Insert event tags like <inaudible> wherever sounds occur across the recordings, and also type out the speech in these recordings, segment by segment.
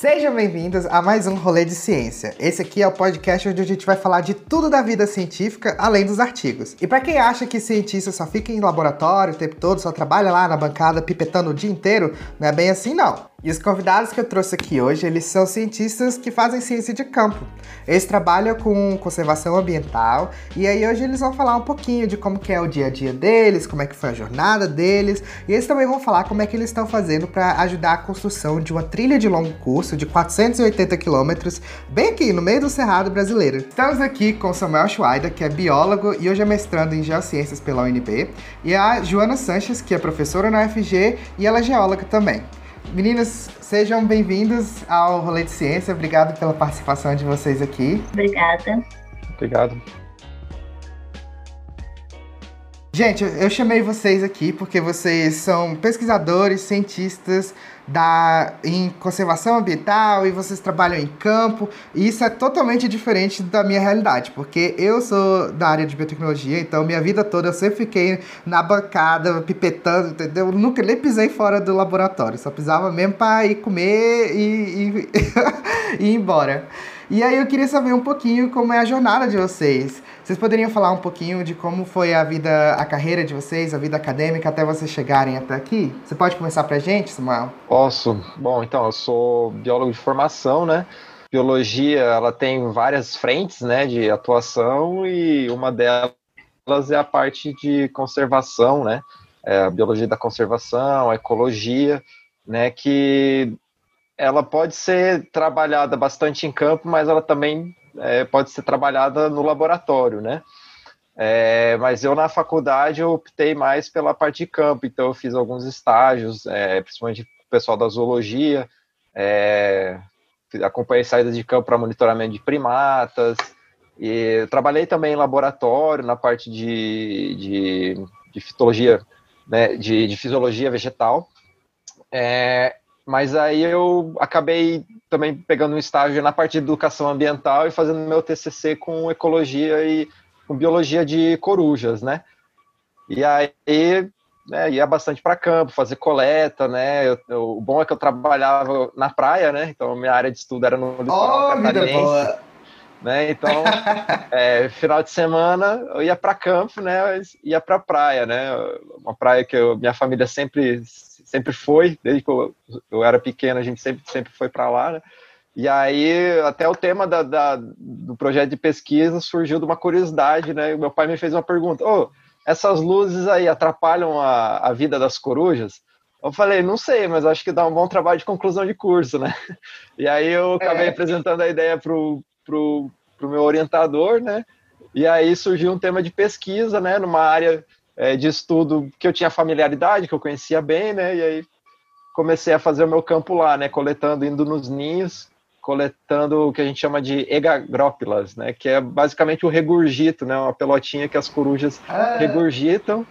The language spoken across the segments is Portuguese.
Sejam bem-vindos a mais um Rolê de Ciência. Esse aqui é o podcast onde a gente vai falar de tudo da vida científica, além dos artigos. E para quem acha que cientista só fica em laboratório o tempo todo, só trabalha lá na bancada pipetando o dia inteiro, não é bem assim não. E os convidados que eu trouxe aqui hoje, eles são cientistas que fazem ciência de campo. Eles trabalham com conservação ambiental e aí hoje eles vão falar um pouquinho de como que é o dia a dia deles, como é que foi a jornada deles, e eles também vão falar como é que eles estão fazendo para ajudar a construção de uma trilha de longo curso de 480 quilômetros, bem aqui no meio do Cerrado brasileiro. Estamos aqui com Samuel Schweider, que é biólogo e hoje é mestrando em Geociências pela UNB, e a Joana Sanches, que é professora na UFG e ela é geóloga também. Meninas, sejam bem-vindos ao Rolê de Ciência. Obrigado pela participação de vocês aqui. Obrigada. Obrigado. Gente, eu chamei vocês aqui porque vocês são pesquisadores, cientistas da, em conservação ambiental e vocês trabalham em campo. E isso é totalmente diferente da minha realidade, porque eu sou da área de biotecnologia, então minha vida toda eu sempre fiquei na bancada, pipetando, entendeu? Nunca nem pisei fora do laboratório, só pisava mesmo para ir comer e, e, <laughs> e ir embora. E aí eu queria saber um pouquinho como é a jornada de vocês. Vocês poderiam falar um pouquinho de como foi a vida, a carreira de vocês, a vida acadêmica até vocês chegarem até aqui? Você pode começar pra gente, Samuel? Posso. Bom, então, eu sou biólogo de formação, né? Biologia, ela tem várias frentes, né, de atuação e uma delas é a parte de conservação, né? É a biologia da conservação, a ecologia, né, que ela pode ser trabalhada bastante em campo, mas ela também é, pode ser trabalhada no laboratório, né? É, mas eu na faculdade eu optei mais pela parte de campo, então eu fiz alguns estágios, é, principalmente o pessoal da zoologia, é, acompanhei saídas de campo para monitoramento de primatas, e trabalhei também em laboratório na parte de, de, de fitologia, né, de, de fisiologia vegetal. É, mas aí eu acabei também pegando um estágio na parte de educação ambiental e fazendo meu TCC com ecologia e com biologia de corujas, né? E aí né, ia bastante para campo, fazer coleta, né? Eu, eu, o bom é que eu trabalhava na praia, né? Então minha área de estudo era no litoral oh, catarinense. Né? Então, <laughs> é, final de semana eu ia para campo, né? Ia para praia, né? Uma praia que eu, minha família sempre sempre foi, desde que eu, eu era pequeno, a gente sempre, sempre foi para lá, né? E aí, até o tema da, da, do projeto de pesquisa surgiu de uma curiosidade, né? Meu pai me fez uma pergunta: oh, essas luzes aí atrapalham a, a vida das corujas? Eu falei, não sei, mas acho que dá um bom trabalho de conclusão de curso, né? E aí eu acabei é. apresentando a ideia pro, pro, pro meu orientador, né? E aí surgiu um tema de pesquisa, né? Numa área é, de estudo que eu tinha familiaridade, que eu conhecia bem, né? E aí comecei a fazer o meu campo lá, né? Coletando, indo nos ninhos, coletando o que a gente chama de egagrópilas, né? Que é basicamente o regurgito, né? Uma pelotinha que as corujas ah. regurgitam.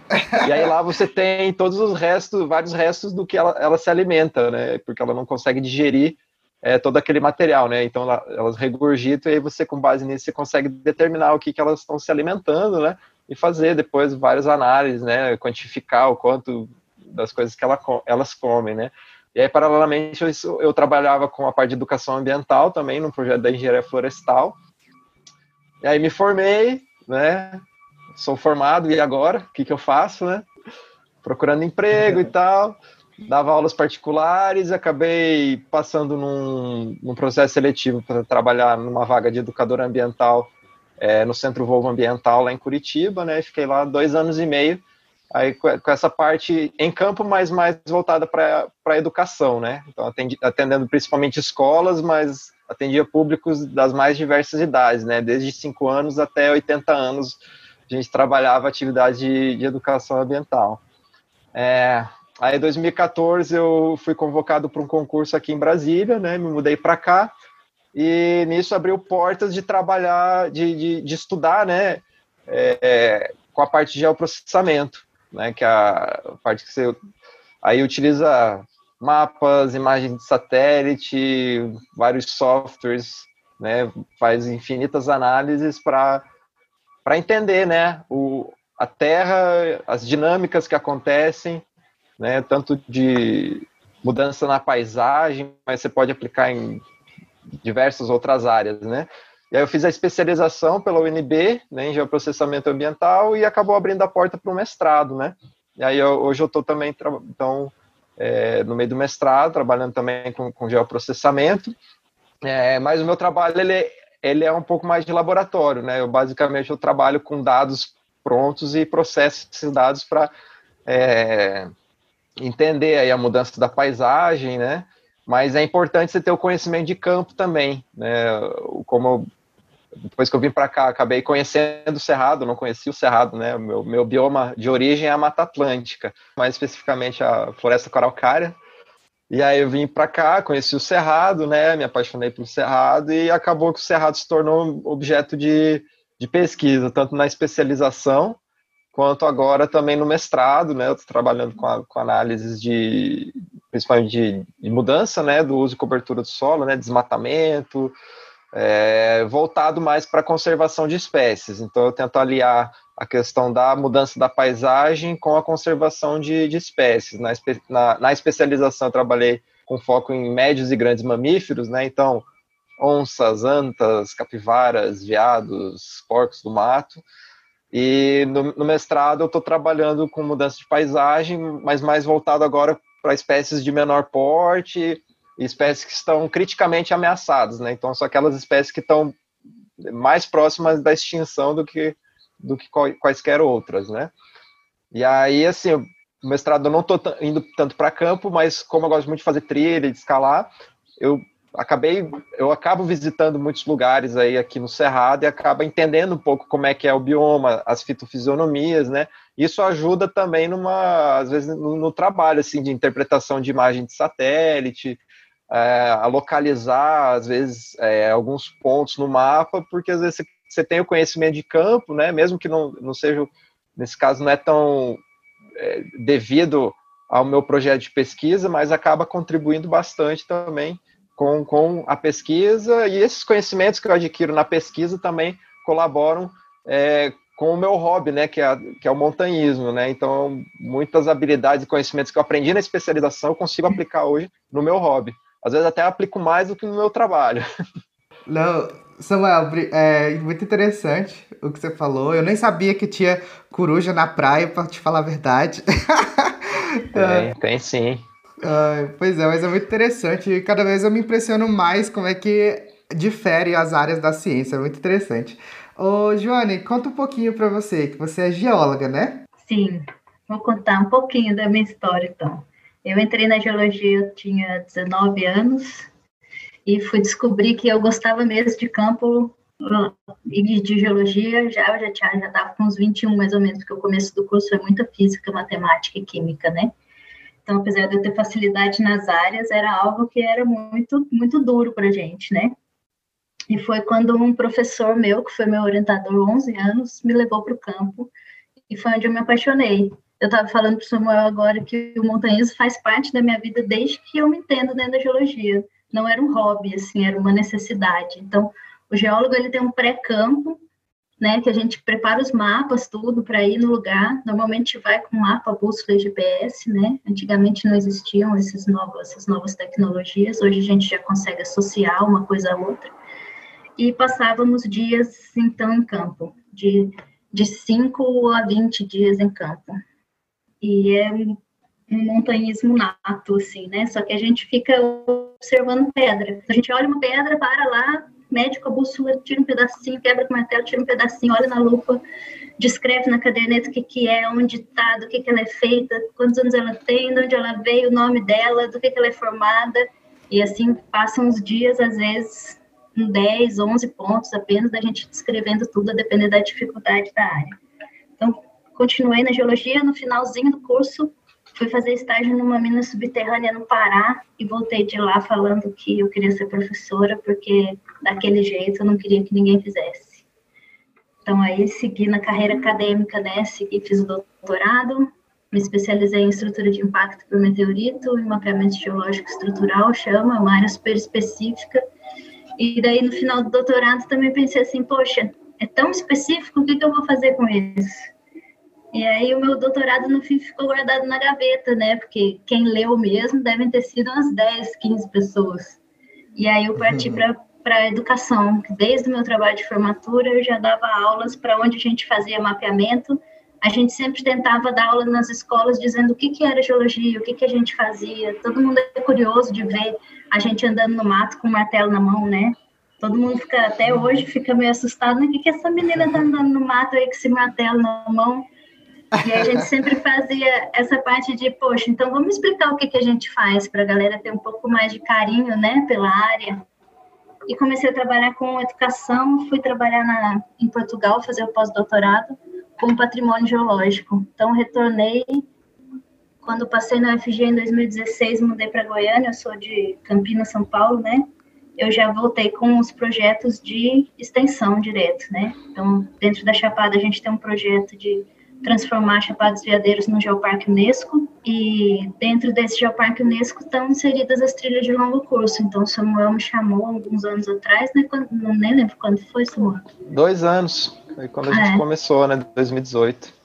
e aí lá você tem todos os restos, vários restos do que ela, ela se alimenta, né? Porque ela não consegue digerir é, todo aquele material, né? Então elas regurgitam e aí você, com base nisso, você consegue determinar o que, que elas estão se alimentando, né? E fazer depois várias análises, né, quantificar o quanto das coisas que ela, elas comem, né. E aí, paralelamente, eu, eu, trabalhava com a parte de educação ambiental também, no projeto da engenharia florestal. E aí me formei, né, sou formado, e agora? O que, que eu faço, né? Procurando emprego e tal, dava aulas particulares, acabei passando num, num processo seletivo para trabalhar numa vaga de educador ambiental é, no Centro Volvo Ambiental lá em Curitiba, né? Fiquei lá dois anos e meio, aí com, essa parte em campo, mas mais voltada para a educação, né? Então atendi, atendendo principalmente escolas, mas atendia públicos das mais diversas idades, né? Desde 5 anos até 80 anos a gente trabalhava atividade de, de educação ambiental. É, aí em 2014 eu fui convocado para um concurso aqui em Brasília, né? Me mudei para cá e nisso abriu portas de trabalhar, de, de, de estudar, né, é, com a parte de geoprocessamento, né, que é a parte que você aí utiliza mapas, imagens de satélite, vários softwares, né, faz infinitas análises para para entender, né, o, a Terra, as dinâmicas que acontecem, né, tanto de mudança na paisagem, mas você pode aplicar em diversas outras áreas, né? E aí eu fiz a especialização pela UNB, né, em geoprocessamento ambiental, e acabou abrindo a porta para o mestrado, né? E aí eu, hoje eu estou também, então, é, no meio do mestrado, trabalhando também com, com geoprocessamento, é, mas o meu trabalho, ele, ele é um pouco mais de laboratório, né? Eu basicamente eu trabalho com dados prontos e processo esses dados para é, entender aí a mudança da paisagem, né? Mas é importante você ter o conhecimento de campo também, né? Como depois que eu vim para cá, acabei conhecendo o Cerrado, não conhecia o Cerrado, né? O meu, meu bioma de origem é a Mata Atlântica, mais especificamente a Floresta Coralcária. E aí eu vim para cá, conheci o Cerrado, né? Me apaixonei pelo Cerrado e acabou que o Cerrado se tornou objeto de, de pesquisa, tanto na especialização quanto agora também no mestrado, né? Eu estou trabalhando com, a, com análises de, principalmente de, de, mudança, né? Do uso e cobertura do solo, né? Desmatamento, é, voltado mais para conservação de espécies. Então eu tento aliar a questão da mudança da paisagem com a conservação de, de espécies. Na, na, na especialização eu trabalhei com foco em médios e grandes mamíferos, né? Então onças, antas, capivaras, veados, porcos do mato. E no, no mestrado eu estou trabalhando com mudança de paisagem, mas mais voltado agora para espécies de menor porte espécies que estão criticamente ameaçadas, né? Então são aquelas espécies que estão mais próximas da extinção do que do que quaisquer outras, né? E aí, assim, o mestrado eu não estou indo tanto para campo, mas como eu gosto muito de fazer trilha de escalar, eu acabei, eu acabo visitando muitos lugares aí aqui no Cerrado e acaba entendendo um pouco como é que é o bioma, as fitofisionomias, né? Isso ajuda também numa, às vezes, no, no trabalho, assim, de interpretação de imagem de satélite, é, a localizar, às vezes, é, alguns pontos no mapa, porque às vezes você, tem o conhecimento de campo, né? Mesmo que não, não seja, nesse caso, não é tão é, devido ao meu projeto de pesquisa, mas acaba contribuindo bastante também com, com a pesquisa e esses conhecimentos que eu adquiro na pesquisa também colaboram é, com o meu hobby, né, que é, que é o montanhismo, né, então muitas habilidades e conhecimentos que eu aprendi na especialização eu consigo aplicar hoje no meu hobby, às vezes até aplico mais do que no meu trabalho. <laughs> Não, Samuel, é muito interessante o que você falou, eu nem sabia que tinha coruja na praia, para te falar a verdade. <laughs> Tem, tem sim pois é, mas é muito interessante e cada vez eu me impressiono mais como é que difere as áreas da ciência, é muito interessante. Ô, Joane, conta um pouquinho para você, que você é geóloga, né? Sim, vou contar um pouquinho da minha história, então. Eu entrei na geologia, eu tinha 19 anos, e fui descobrir que eu gostava mesmo de campo e de geologia, já eu já tinha, já com uns 21 mais ou menos, porque o começo do curso é muita física, matemática e química, né? Então, apesar de eu ter facilidade nas áreas, era algo que era muito, muito duro para a gente, né? E foi quando um professor meu, que foi meu orientador 11 anos, me levou para o campo e foi onde eu me apaixonei. Eu estava falando para o Samuel agora que o montanhismo faz parte da minha vida desde que eu me entendo dentro da geologia. Não era um hobby, assim, era uma necessidade. Então, o geólogo ele tem um pré-campo né, que a gente prepara os mapas, tudo, para ir no lugar. Normalmente vai com mapa, bússola e GPS, né? Antigamente não existiam esses novos, essas novas tecnologias, hoje a gente já consegue associar uma coisa a outra. E passávamos dias, então, em campo, de, de 5 a 20 dias em campo. E é um montanhismo nato, assim, né? Só que a gente fica observando pedra. A gente olha uma pedra, para lá, médico, a bússola, tira um pedacinho, quebra com o martelo, tira um pedacinho, olha na lupa, descreve na caderneta o que, que é, onde está, do que, que ela é feita, quantos anos ela tem, de onde ela veio, o nome dela, do que, que ela é formada. E assim passam os dias, às vezes, com 10, 11 pontos apenas, da gente descrevendo tudo, a depender da dificuldade da área. Então, continuei na geologia, no finalzinho do curso, fui fazer estágio numa mina subterrânea no Pará e voltei de lá falando que eu queria ser professora, porque daquele jeito eu não queria que ninguém fizesse. Então aí segui na carreira acadêmica, né, segui, fiz o doutorado, me especializei em estrutura de impacto por meteorito, em mapeamento geológico estrutural, chama, uma área super específica. E daí no final do doutorado também pensei assim, poxa, é tão específico, o que, que eu vou fazer com isso? E aí o meu doutorado no fim ficou guardado na gaveta, né? Porque quem leu mesmo devem ter sido umas 10, 15 pessoas. E aí eu parti uhum. para a educação. Desde o meu trabalho de formatura eu já dava aulas para onde a gente fazia mapeamento. A gente sempre tentava dar aula nas escolas dizendo o que, que era geologia, o que, que a gente fazia. Todo mundo é curioso de ver a gente andando no mato com o martelo na mão, né? Todo mundo fica, até hoje, fica meio assustado, né? O que, que essa menina tá andando no mato aí com esse martelo na mão? E a gente sempre fazia essa parte de, poxa, então vamos explicar o que, que a gente faz para a galera ter um pouco mais de carinho, né, pela área. E comecei a trabalhar com educação, fui trabalhar na, em Portugal, fazer o pós-doutorado com patrimônio geológico. Então, retornei, quando passei na UFG em 2016, mudei para Goiânia, eu sou de Campinas, São Paulo, né, eu já voltei com os projetos de extensão direto, né? Então, dentro da Chapada, a gente tem um projeto de transformar Chapados Veadeiros no Geoparque Unesco e dentro desse Geoparque Unesco estão inseridas as trilhas de longo curso. Então Samuel me chamou alguns anos atrás, né? Quando, não nem lembro quando foi, Samuel. Dois anos, foi quando a gente é. começou, né? 2018.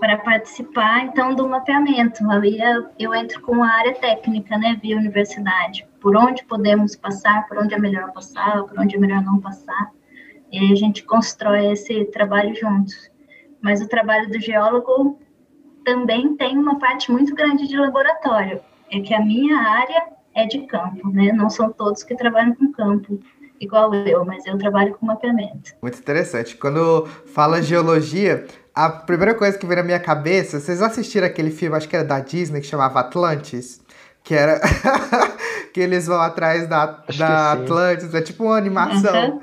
Para participar, então, do mapeamento. Ali eu entro com a área técnica, né? Via universidade. Por onde podemos passar, por onde é melhor passar, por onde é melhor não passar. E aí a gente constrói esse trabalho juntos mas o trabalho do geólogo também tem uma parte muito grande de laboratório. É que a minha área é de campo, né? Não são todos que trabalham com campo igual eu, mas eu trabalho com mapeamento. Muito interessante. Quando fala geologia, a primeira coisa que vem na minha cabeça, vocês assistiram aquele filme, acho que era da Disney, que chamava Atlantis? Que era <laughs> que eles vão atrás da, da Atlantis, é tipo uma animação. Uhum.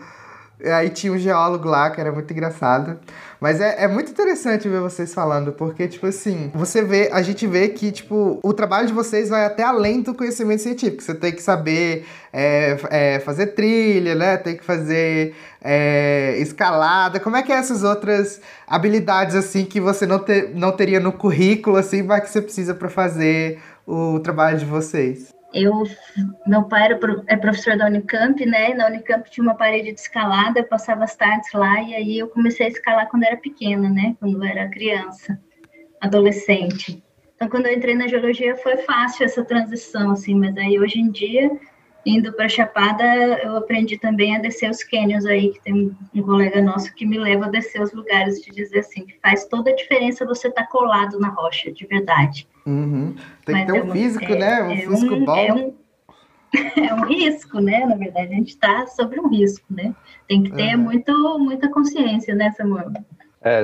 Aí tinha um geólogo lá, que era muito engraçado. Mas é, é muito interessante ver vocês falando, porque, tipo assim, você vê, a gente vê que, tipo, o trabalho de vocês vai até além do conhecimento científico. Você tem que saber é, é, fazer trilha, né? Tem que fazer é, escalada. Como é que é essas outras habilidades, assim, que você não, ter, não teria no currículo, assim, mas que você precisa para fazer o trabalho de vocês? Eu, meu pai era, é professor da Unicamp, né? Na Unicamp tinha uma parede de escalada, eu passava as tardes lá e aí eu comecei a escalar quando era pequena, né? Quando eu era criança, adolescente. Então, quando eu entrei na geologia foi fácil essa transição, assim, mas aí hoje em dia indo para Chapada, eu aprendi também a descer os cânions aí, que tem um colega nosso que me leva a descer os lugares, de dizer assim, que faz toda a diferença você estar tá colado na rocha, de verdade. Uhum. Tem Mas que ter um é físico, é, né? Um é físico um, bom. É um, é um risco, né? Na verdade, a gente está sobre um risco, né? Tem que ter uhum. muito, muita consciência, né, Samuel? É,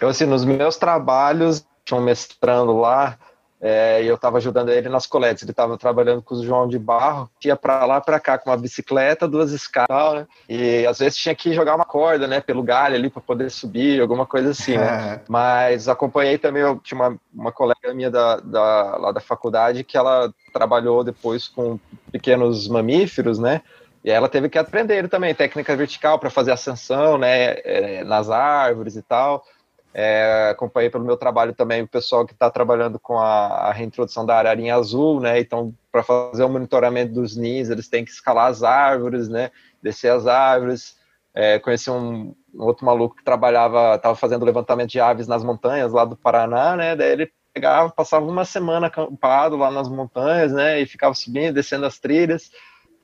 eu, assim, nos meus trabalhos, tinha um mestrando lá, é, e eu estava ajudando ele nas coletas. Ele estava trabalhando com o João de Barro, ia para lá para cá com uma bicicleta, duas escadas, né? E às vezes tinha que jogar uma corda, né, pelo galho ali para poder subir, alguma coisa assim, né? É. Mas acompanhei também, eu tinha uma, uma colega minha da, da, lá da faculdade que ela trabalhou depois com pequenos mamíferos, né? E ela teve que aprender também técnica vertical para fazer ascensão, né, é, nas árvores e tal. É, acompanhei pelo meu trabalho também o pessoal que está trabalhando com a, a, reintrodução da ararinha azul, né? Então, para fazer o monitoramento dos ninhos, eles têm que escalar as árvores, né? Descer as árvores. É, conheci um, um, outro maluco que trabalhava, estava fazendo levantamento de aves nas montanhas lá do Paraná, né? Daí ele pegava, passava uma semana acampado lá nas montanhas, né? E ficava subindo, descendo as trilhas,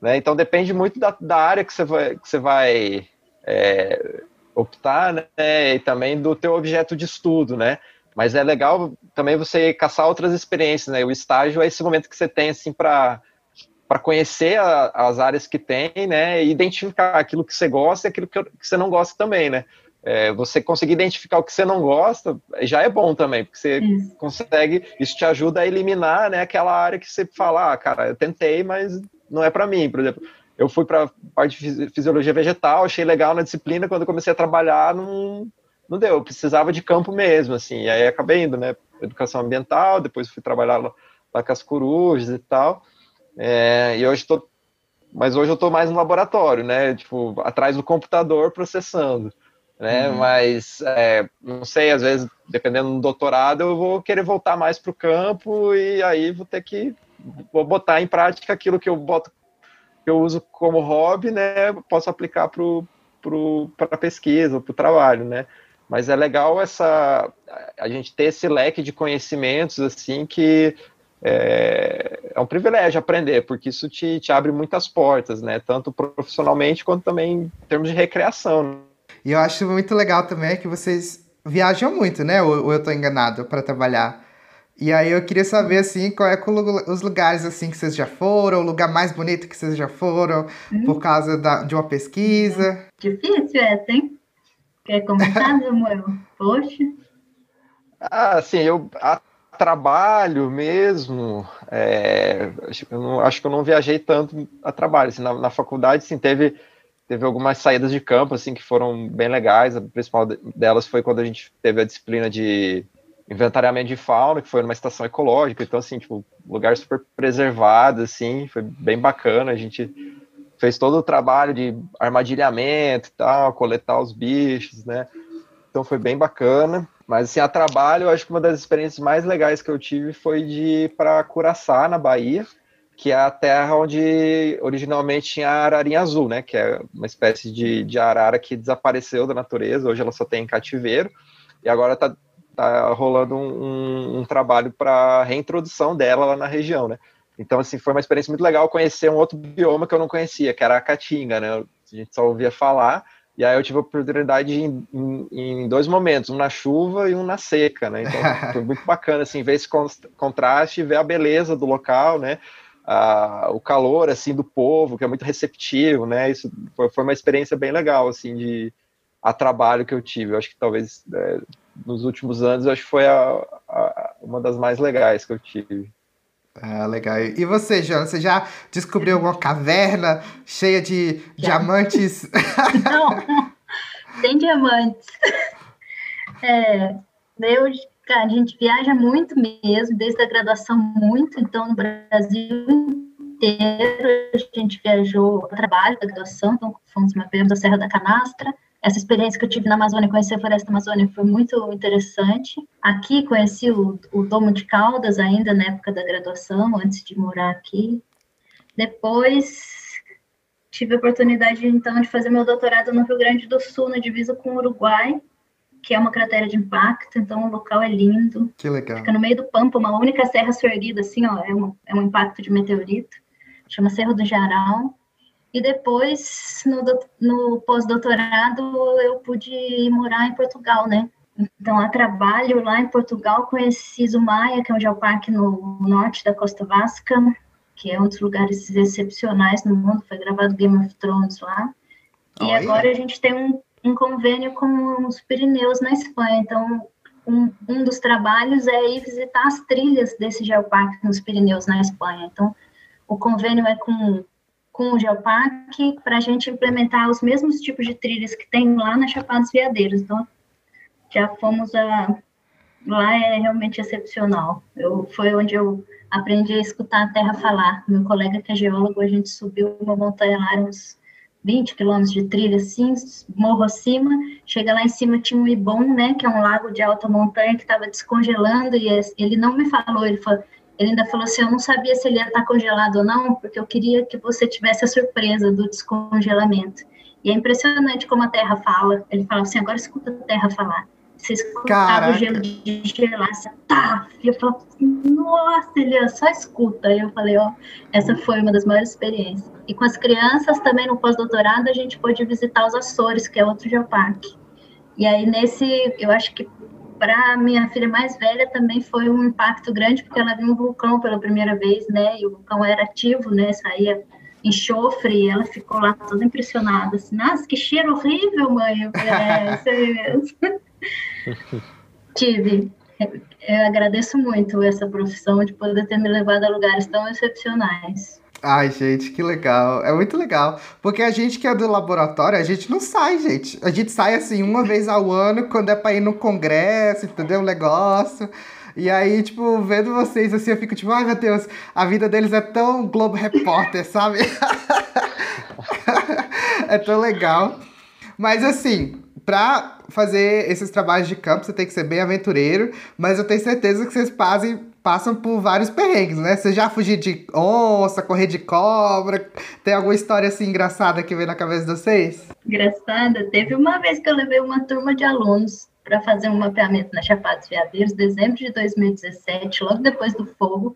né? Então depende muito da, da área que você vai, que você vai é, optar, né, e também do teu objeto de estudo, né? Mas é legal também você caçar outras experiências, né? O estágio é esse momento que você tem assim para para conhecer a, as áreas que tem, né, e identificar aquilo que você gosta e aquilo que, que você não gosta também, né? É, você conseguir identificar o que você não gosta já é bom também, porque você isso. consegue, isso te ajuda a eliminar, né, aquela área que você fala, ah, cara, eu tentei, mas não é para mim, por exemplo eu fui para parte de fisiologia vegetal, achei legal na disciplina, quando comecei a trabalhar, não, não deu, eu precisava de campo mesmo, assim, e aí acabei indo, né, educação ambiental, depois fui trabalhar lá, lá com as corujas e tal, é, e hoje estou, mas hoje eu estou mais no laboratório, né, tipo, atrás do computador processando, né, uhum. mas, é, não sei, às vezes, dependendo do doutorado, eu vou querer voltar mais para o campo, e aí vou ter que, vou botar em prática aquilo que eu boto eu uso como hobby, né, posso aplicar para pesquisa, para o trabalho, né? Mas é legal essa a gente ter esse leque de conhecimentos assim que é, é, um privilégio aprender, porque isso te, te abre muitas portas, né? Tanto profissionalmente quanto também em termos de recreação. E eu acho muito legal também que vocês viajam muito, né? Ou, ou eu estou enganado para trabalhar? E aí eu queria saber, assim, qual é os lugares, assim, que vocês já foram, o lugar mais bonito que vocês já foram, hum. por causa da, de uma pesquisa. Difícil essa, hein? Quer comentar, Samuel? Poxa. Ah, sim, eu a trabalho mesmo, é, acho, eu não, acho que eu não viajei tanto a trabalho. Assim, na, na, faculdade, sim, teve, teve algumas saídas de campo, assim, que foram bem legais. A principal delas foi quando a gente teve a disciplina de inventariamento de fauna, que foi numa estação ecológica, então, assim, tipo, lugar super preservado, assim, foi bem bacana, a gente fez todo o trabalho de armadilhamento e tal, coletar os bichos, né, então foi bem bacana, mas, assim, a trabalho, eu acho que uma das experiências mais legais que eu tive foi de ir para Curaçá, na Bahia, que é a terra onde originalmente tinha a ararinha azul, né, que é uma espécie de, de arara que desapareceu da natureza, hoje ela só tem em cativeiro, e agora está tá rolando um, um, trabalho para reintrodução dela lá na região, né? Então, assim, foi uma experiência muito legal conhecer um outro bioma que eu não conhecia, que era a Caatinga, né? A gente só ouvia falar, e aí eu tive a oportunidade em, em, em dois momentos, um na chuva e um na seca, né? Então, <laughs> foi muito bacana, assim, ver esse contraste, ver a beleza do local, né? Ah, o calor, assim, do povo, que é muito receptivo, né? Isso foi, foi uma experiência bem legal, assim, de a trabalho que eu tive. Eu acho que talvez é, nos últimos anos, acho que foi a, a, uma das mais legais que eu tive. Ah, legal. E você, Joana, você já descobriu alguma caverna cheia de já. diamantes? Não, <laughs> sem diamantes. É, eu, a gente viaja muito mesmo, desde a graduação muito, então no Brasil inteiro a gente viajou a trabalho da graduação, então fomos mapemos a Serra da Canastra, essa experiência que eu tive na Amazônia, conhecer a Floresta Amazônica foi muito interessante. Aqui conheci o, o Domo de Caldas ainda na época da graduação, antes de morar aqui. Depois tive a oportunidade então de fazer meu doutorado no Rio Grande do Sul, na divisa com o Uruguai, que é uma cratera de impacto, então o local é lindo. Que legal. Fica no meio do pampa, uma única serra surgida, assim, ó, é um, é um impacto de meteorito. Chama Cerro do Jarão. E depois, no, no pós-doutorado, eu pude morar em Portugal, né? Então, a trabalho lá em Portugal, conheci Zumaia, que é um geoparque no norte da Costa Vasca, que é um dos lugares excepcionais no mundo, foi gravado Game of Thrones lá. E agora a gente tem um, um, convênio com os Pirineus na Espanha, então um, um dos trabalhos é ir visitar as trilhas desse geoparque nos Pirineus na Espanha. Então, o convênio é com com o Geoparque para a gente implementar os mesmos tipos de trilhas que tem lá na Chapada dos Veadeiros. Então, já fomos a. Lá é realmente excepcional. Eu, foi onde eu aprendi a escutar a terra falar. Meu colega que é geólogo, a gente subiu uma montanha lá, uns 20 quilômetros de trilha, assim, morro acima. Chega lá em cima, tinha um Ibon, né, que é um lago de alta montanha que estava descongelando, e ele não me falou, ele falou, ele ainda falou assim: eu não sabia se ele ia estar congelado ou não, porque eu queria que você tivesse a surpresa do descongelamento. E é impressionante como a Terra fala. Ele fala assim: agora escuta a Terra falar. Você escutava o gelo de gelar, assim, tá. E eu falava assim, nossa, ele só escuta. E eu falei: ó, essa foi uma das maiores experiências. E com as crianças também no pós-doutorado a gente pôde visitar os Açores, que é outro geoparque. E aí nesse, eu acho que para minha filha mais velha também foi um impacto grande, porque ela viu um vulcão pela primeira vez, né? E o vulcão era ativo, né? Saía enxofre e ela ficou lá toda impressionada, assim, nossa, que cheiro horrível, mãe. Eu falei, é, <laughs> isso aí mesmo. <laughs> Tive. Eu agradeço muito essa profissão de poder ter me levado a lugares tão excepcionais. Ai, gente, que legal. É muito legal. Porque a gente que é do laboratório, a gente não sai, gente. A gente sai assim uma vez ao ano, quando é pra ir no congresso, entendeu? O negócio. E aí, tipo, vendo vocês assim, eu fico tipo, ai meu Deus, a vida deles é tão Globo Repórter, sabe? <laughs> é tão legal. Mas assim, pra fazer esses trabalhos de campo, você tem que ser bem aventureiro, mas eu tenho certeza que vocês fazem passam por vários perrengues, né? Você já fugiu de onça, correr de cobra? Tem alguma história assim engraçada que vem na cabeça de vocês? Engraçada? Teve uma vez que eu levei uma turma de alunos para fazer um mapeamento na Chapada dos Veadeiros, dezembro de 2017, logo depois do fogo.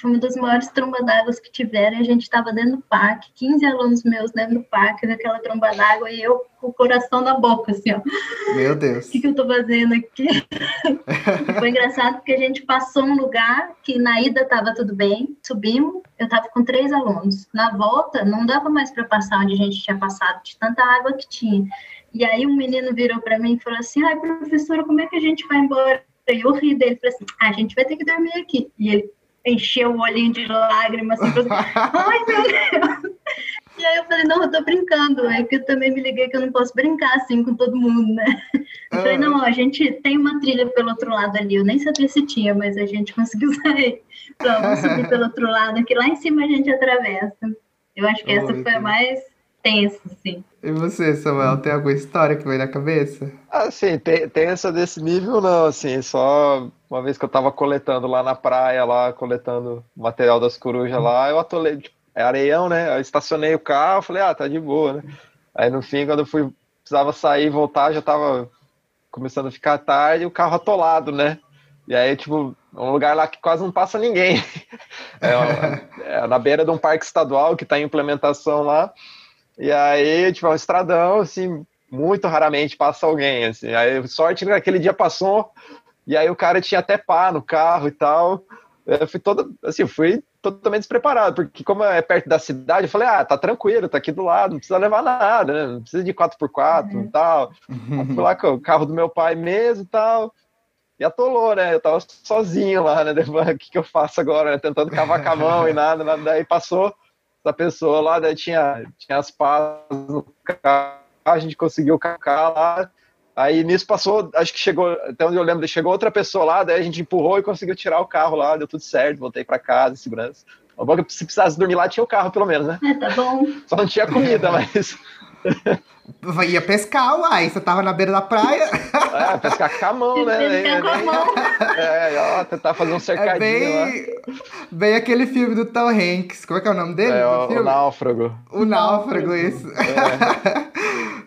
Foi uma das maiores trombas d'água que tiveram. A gente estava dentro do parque, 15 alunos meus dentro do parque, naquela tromba d'água, e eu com o coração na boca, assim, ó. Meu Deus. O que, que eu estou fazendo aqui? <laughs> Foi engraçado porque a gente passou um lugar que na ida estava tudo bem, subimos, eu estava com três alunos. Na volta, não dava mais para passar onde a gente tinha passado, de tanta água que tinha. E aí um menino virou para mim e falou assim: ai, professora, como é que a gente vai embora? Eu ri dele, falei assim: ah, a gente vai ter que dormir aqui. E ele encheu o olhinho de lágrimas, assim, <laughs> ai meu Deus! E aí eu falei, não, eu tô brincando, é que eu também me liguei que eu não posso brincar assim com todo mundo, né? Eu falei, não, a gente tem uma trilha pelo outro lado ali, eu nem sabia se tinha, mas a gente conseguiu <laughs> sair. Então, vamos subir pelo outro lado, que lá em cima a gente atravessa. Eu acho que essa foi a mais tensa, assim. E você, Samuel, tem alguma história que vem na cabeça? Assim, tensa desse nível não, assim, só uma vez que eu tava coletando lá na praia, lá, coletando material das corujas lá, eu atolei, tipo, é areião, né? Eu estacionei o carro, falei, ah, tá de boa, né? Aí no fim, quando eu fui, precisava sair e voltar, já tava começando a ficar tarde, o carro atolado, né? E aí, tipo, um lugar lá que quase não passa ninguém. <laughs> É, é na beira de um parque estadual que tá em implementação lá. E aí, tipo, é um estradão, assim, muito raramente passa alguém, assim. Aí, sorte que aquele dia passou, e aí o cara tinha até pá no carro e tal. Eu fui todo, assim, fui totalmente despreparado, porque como é perto da cidade, eu falei, ah, tá tranquilo, tá aqui do lado, não precisa levar nada, né? Não precisa de 4x4 uhum. e tal. Fui lá com o carro do meu pai mesmo e tal. E atolou, né? Eu tava sozinho lá, né? <laughs> O que, que eu faço agora? Né? Tentando cavar com a mão e nada, nada. Daí passou essa pessoa lá, daí tinha, tinha as pás no carro, a gente conseguiu cacar lá. Aí nisso passou, acho que chegou, até onde eu lembro, chegou outra pessoa lá, daí a gente empurrou e conseguiu tirar o carro lá, deu tudo certo, voltei para casa, segurança. É que se precisasse dormir lá, tinha o carro pelo menos, né? É, tá bom. Só não tinha comida, <laughs> mas. Ia pescar, uai, você tava na beira da praia. <laughs> É, pescar com a mão, né? Pescar com a mão. É, ó, tentar fazer um cercadinho é bem, lá. Bem aquele filme do Tom Hanks, como é que é o nome dele? É, o, o, Náufrago. O Náufrago, isso. É.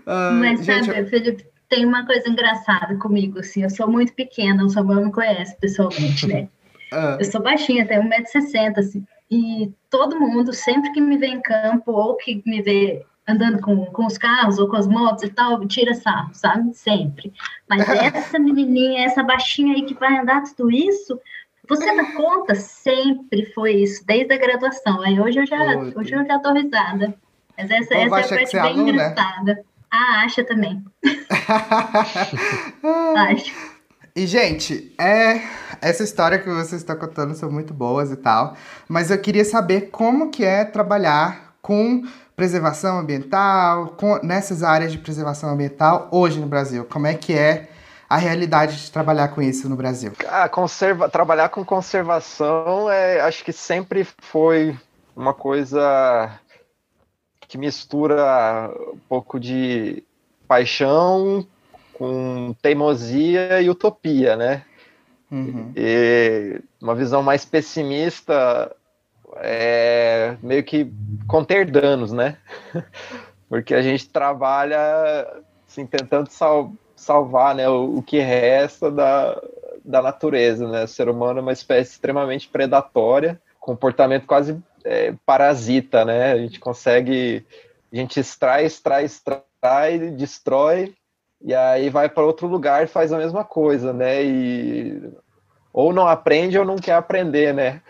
uh, <laughs> Mas gente, sabe, Felipe, tem uma coisa engraçada comigo, assim, eu sou muito pequena, o Samuel me conhece pessoalmente, né? Uh. <laughs> Eu sou baixinha, tenho 1,60m, assim, e todo mundo, sempre que me vê em campo ou que me vê andando com, com os carros ou com as motos e tal, tira sarro, sabe? Sempre. Mas <laughs> essa menininha, essa baixinha aí que vai andar tudo isso, você dá conta? Sempre foi isso, desde a graduação. Aí hoje eu já, hoje eu já tô risada. Mas essa, essa é a parte bem aluna? engraçada. Ah, acha também. <laughs> Acho. E, gente, é, essa história que vocês estão contando são muito boas e tal, mas eu queria saber como que é trabalhar com preservação ambiental, com, nessas áreas de preservação ambiental hoje no Brasil? Como é que é a realidade de trabalhar com isso no Brasil? Ah, conserva, trabalhar com conservação é, acho que sempre foi uma coisa que mistura um pouco de paixão com teimosia e utopia, né? Uhum. E uma visão mais pessimista é meio que conter danos, né? <laughs> Porque a gente trabalha assim, tentando sal salvar né, o, o, que resta da, da natureza, né? O ser humano é uma espécie extremamente predatória, comportamento quase é, parasita, né? A gente consegue, a gente extrai, extrai, extrai, destrói, e aí vai para outro lugar e faz a mesma coisa, né? E ou não aprende ou não quer aprender, né?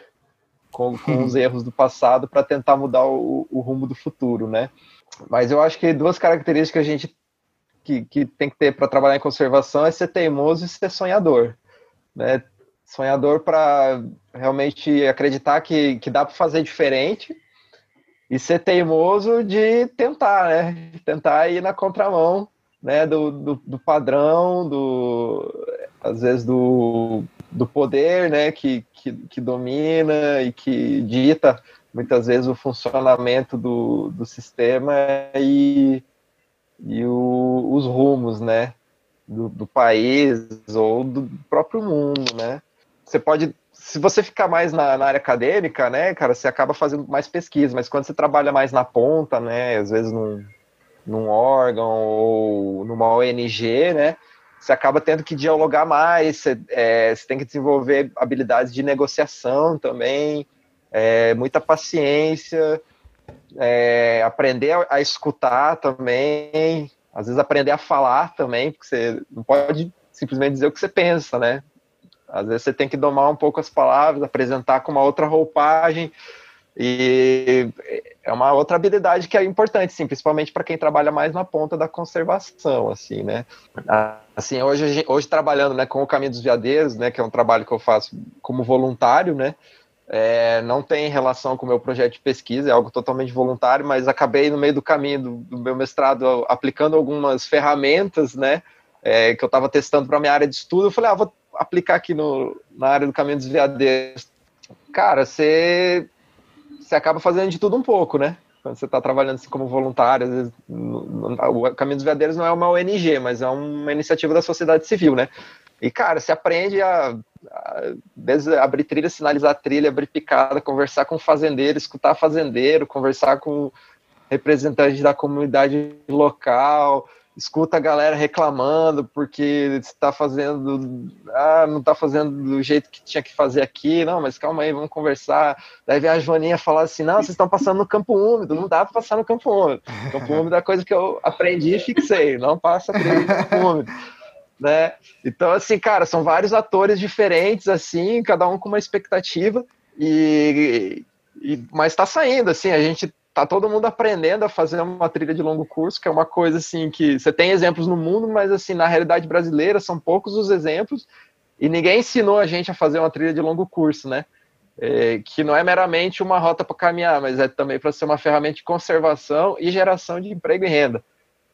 Com, com <laughs> os erros do passado para tentar mudar o, o, rumo do futuro, né? Mas eu acho que duas características que a gente que, que tem que ter para trabalhar em conservação é ser teimoso e ser sonhador, né? Sonhador para realmente acreditar que, que dá para fazer diferente e ser teimoso de tentar, né? Tentar ir na contramão, né? Do, do, do padrão, do às vezes do, do poder, né? Que, que, que domina e que dita muitas vezes o funcionamento do, do sistema e, e o, os rumos, né, do, do, país ou do próprio mundo, né. Você pode, se você ficar mais na, na, área acadêmica, né, cara, você acaba fazendo mais pesquisa, mas quando você trabalha mais na ponta, né, às vezes num, num órgão ou numa ONG, né, você acaba tendo que dialogar mais, você, é, você tem que desenvolver habilidades de negociação também, é, muita paciência, é, aprender a, a, escutar também, às vezes aprender a falar também, porque você não pode simplesmente dizer o que você pensa, né? Às vezes você tem que domar um pouco as palavras, apresentar com uma outra roupagem, e é uma outra habilidade que é importante, sim, principalmente para quem trabalha mais na ponta da conservação, assim, né? Assim, hoje, hoje trabalhando, né, com o Caminho dos Veadeiros, né, que é um trabalho que eu faço como voluntário, né? É, não tem relação com o meu projeto de pesquisa, é algo totalmente voluntário, mas acabei no meio do caminho do, do meu mestrado aplicando algumas ferramentas, né, é, que eu estava testando para minha área de estudo. Eu falei, ah, vou aplicar aqui no, na área do caminho dos veadeiros. Cara, você você acaba fazendo de tudo um pouco, né? Quando você está trabalhando assim como voluntário, às vezes, o Caminho dos Veadeiros não é uma ONG, mas é uma iniciativa da sociedade civil, né? E, cara, você aprende a, a abrir trilha, sinalizar trilha, abrir picada, conversar com fazendeiro, escutar fazendeiro, conversar com representantes da comunidade local, escuta a galera reclamando porque está fazendo, ah, não está fazendo do jeito que tinha que fazer aqui, não, mas calma aí, vamos conversar. Daí vem a Joaninha falar assim, não, vocês estão passando no campo úmido, não dá para passar no campo úmido. Campo úmido é a coisa que eu aprendi e fixei, não passa no campo úmido. Né? Então, assim, cara, são vários atores diferentes, assim, cada um com uma expectativa, e, e mas está saindo, assim, a gente tá todo mundo aprendendo a fazer uma trilha de longo curso, que é uma coisa assim que você tem exemplos no mundo, mas assim, na realidade brasileira são poucos os exemplos e ninguém ensinou a gente a fazer uma trilha de longo curso, né? É, que não é meramente uma rota para caminhar, mas é também para ser uma ferramenta de conservação e geração de emprego e renda.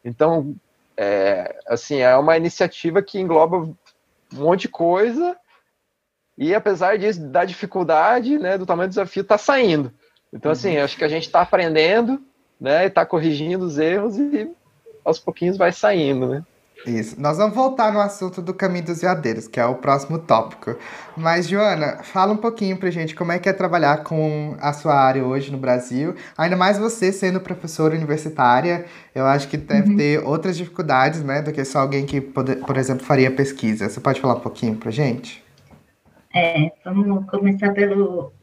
Então, é, assim, é uma iniciativa que engloba um monte de coisa e apesar disso, da dificuldade, né, do tamanho do desafio, está saindo. Então, assim, uhum. acho que a gente está aprendendo, né? Está corrigindo os erros e aos pouquinhos vai saindo, né? Isso. Nós vamos voltar no assunto do caminho dos veadeiros, que é o próximo tópico. Mas, Joana, fala um pouquinho pra gente como é que é trabalhar com a sua área hoje no Brasil. Ainda mais você sendo professora universitária, eu acho que deve uhum. ter outras dificuldades, né, do que só alguém que, por exemplo, faria pesquisa. Você pode falar um pouquinho pra gente? É, vamos começar pelo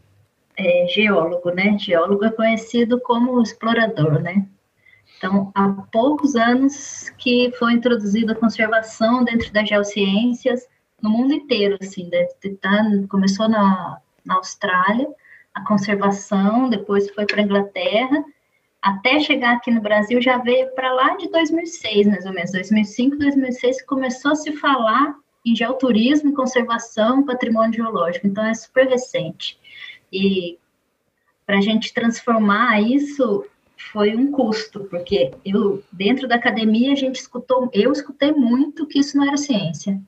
é, geólogo, né? Geólogo é conhecido como explorador, né? Então, há poucos anos que foi introduzida a conservação dentro das geociências no mundo inteiro, assim, tá, começou na, na Austrália, a conservação, depois foi para a Inglaterra, até chegar aqui no Brasil já veio para lá de 2006, mais ou menos, 2005, 2006, começou a se falar em geoturismo, conservação, patrimônio geológico, então é super recente. E para a gente transformar isso foi um custo, porque eu dentro da academia a gente escutou, eu escutei muito que isso não era ciência,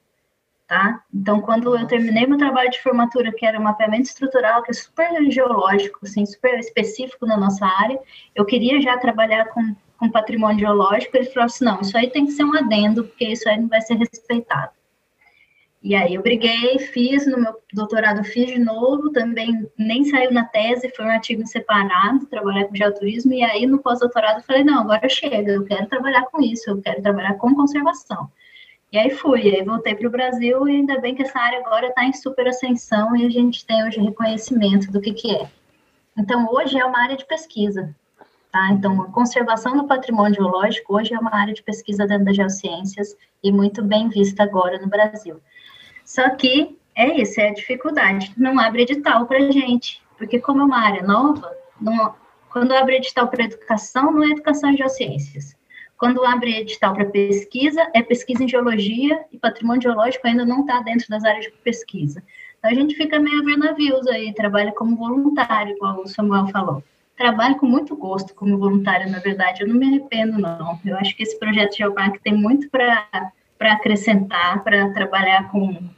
tá? Então quando eu terminei meu trabalho de formatura, que era um mapeamento estrutural, que é super geológico, assim, super específico na nossa área, eu queria já trabalhar com, com patrimônio geológico, ele falou assim, não, isso aí tem que ser um adendo, porque isso aí não vai ser respeitado. E aí eu briguei, fiz no meu doutorado, fiz de novo, também nem saiu na tese, foi um artigo separado, trabalhar com geoturismo, e aí no pós-doutorado falei, não, agora chega, eu quero trabalhar com isso, eu quero trabalhar com conservação. E aí fui, aí voltei para o Brasil, e ainda bem que essa área agora está em super ascensão, e a gente tem hoje reconhecimento do que que é. Então, hoje é uma área de pesquisa, tá? Então, a conservação do patrimônio geológico hoje é uma área de pesquisa dentro das geociências, e muito bem vista agora no Brasil. Só que é isso, é a dificuldade. Não abre edital para gente, porque como é uma área nova, não, quando abre edital para educação, não é educação em geociências. Quando abre edital para pesquisa, é pesquisa em geologia e patrimônio geológico ainda não está dentro das áreas de pesquisa. Então a gente fica meio a ver navios aí, trabalha como voluntário, como o Samuel falou. Trabalho com muito gosto como voluntário, na verdade, eu não me arrependo, não. Eu acho que esse projeto Geopark tem muito para acrescentar, para trabalhar com,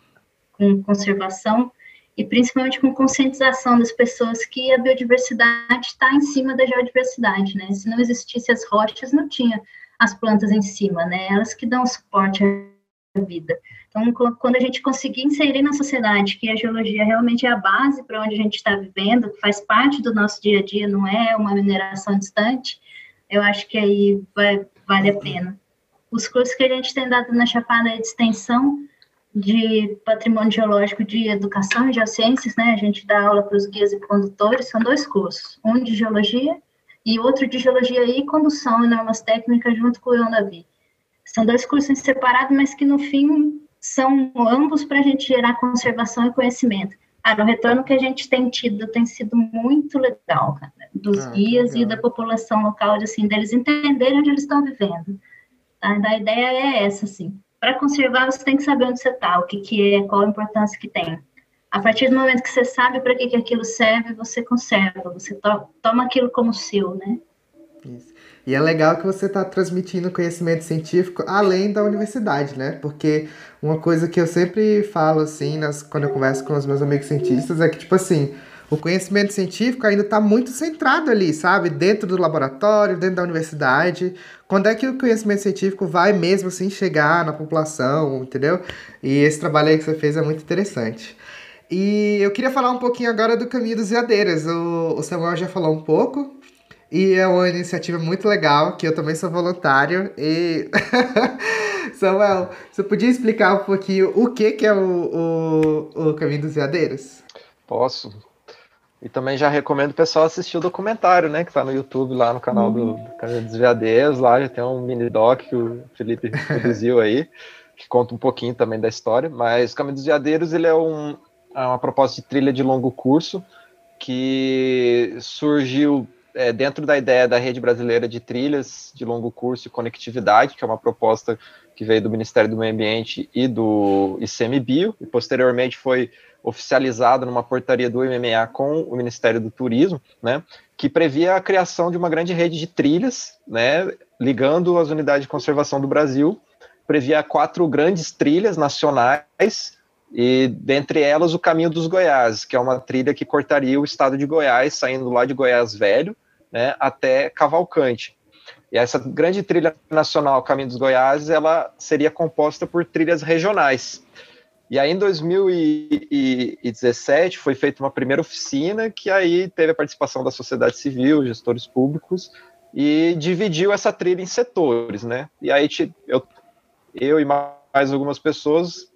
com conservação e principalmente com conscientização das pessoas que a biodiversidade está em cima da geodiversidade, né? Se não existisse as rochas, não tinha as plantas em cima, né? Elas que dão suporte à vida. Então, quando a gente conseguir inserir na sociedade que a geologia realmente é a base para onde a gente está vivendo, faz parte do nosso dia a dia, não é uma mineração distante, eu acho que aí vai, vale a pena. os cursos que a gente tem dado na Chapada de Extensão de Patrimônio Geológico de Educação e Geociências, né? A gente dá aula para os guias e condutores, são dois cursos, um de Geologia e outro de Geologia e Condução e Normas Técnicas junto com o Ion Davi. São dois cursos separados, mas que no fim são ambos para a gente gerar conservação e conhecimento. Ah, o retorno que a gente tem tido tem sido muito legal, cara, dos ah, guias legal. e da população local, de, assim, deles entenderem onde eles estão vivendo. Tá? A ideia é essa, assim. Para conservar, você tem que saber onde você está, o que, que é, qual a importância que tem. A partir do momento que você sabe para que, que aquilo serve, você conserva, você to toma aquilo como seu, né? Isso. E é legal que você está transmitindo conhecimento científico além da universidade, né? Porque uma coisa que eu sempre falo, assim, nas, quando eu converso com os meus amigos cientistas, é que, tipo assim, o conhecimento científico ainda está muito centrado ali, sabe? Dentro do laboratório, dentro da universidade. Quando é que o conhecimento científico vai mesmo, assim, chegar na população, entendeu? E esse trabalho aí que você fez é muito interessante. E eu queria falar um pouquinho agora do Caminho dos Veadeiros. O, o Samuel já falou um pouco, e é uma iniciativa muito legal, que eu também sou voluntário. E. <laughs> Samuel, você podia explicar um pouquinho o que, que é o, o, o Caminho dos Veadeiros? Posso. E também já recomendo o pessoal assistir o documentário, né? Que tá no YouTube, lá no canal do, uhum. do Caminho dos Veadeiros. Lá já tem um mini doc que o Felipe <laughs> produziu aí, que conta um pouquinho também da história. Mas o Caminho dos Veadeiros, ele é, um, é uma proposta de trilha de longo curso que surgiu é, dentro da ideia da Rede Brasileira de Trilhas de Longo Curso e Conectividade, que é uma proposta que veio do Ministério do Meio Ambiente e do ICMBio, e posteriormente foi oficializada numa portaria do MMA com o Ministério do Turismo, né, que previa a criação de uma grande rede de trilhas, né, ligando as unidades de conservação do Brasil, previa quatro grandes trilhas nacionais, e dentre elas o Caminho dos Goiás, que é uma trilha que cortaria o estado de Goiás, saindo lá de Goiás Velho, né, até Cavalcante. E essa grande trilha nacional Caminho dos Goiás, ela seria composta por trilhas regionais. E aí, em 2017, foi feita uma primeira oficina, que aí teve a participação da sociedade civil, gestores públicos, e dividiu essa trilha em setores, né? E aí, eu, eu e mais algumas pessoas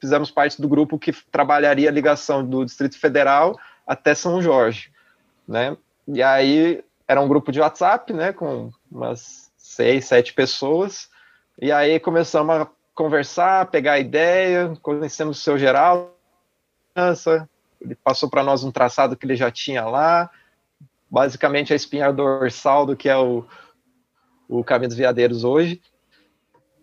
fizemos parte do grupo que trabalharia a ligação do Distrito Federal até São Jorge, né? E aí, era um grupo de WhatsApp, né, com umas seis, sete pessoas, e aí começamos a conversar, pegar ideia, conhecemos o seu Geraldo, ele passou para nós um traçado que ele já tinha lá, basicamente a espinha dorsal do que é o, o Caminho dos Veadeiros hoje,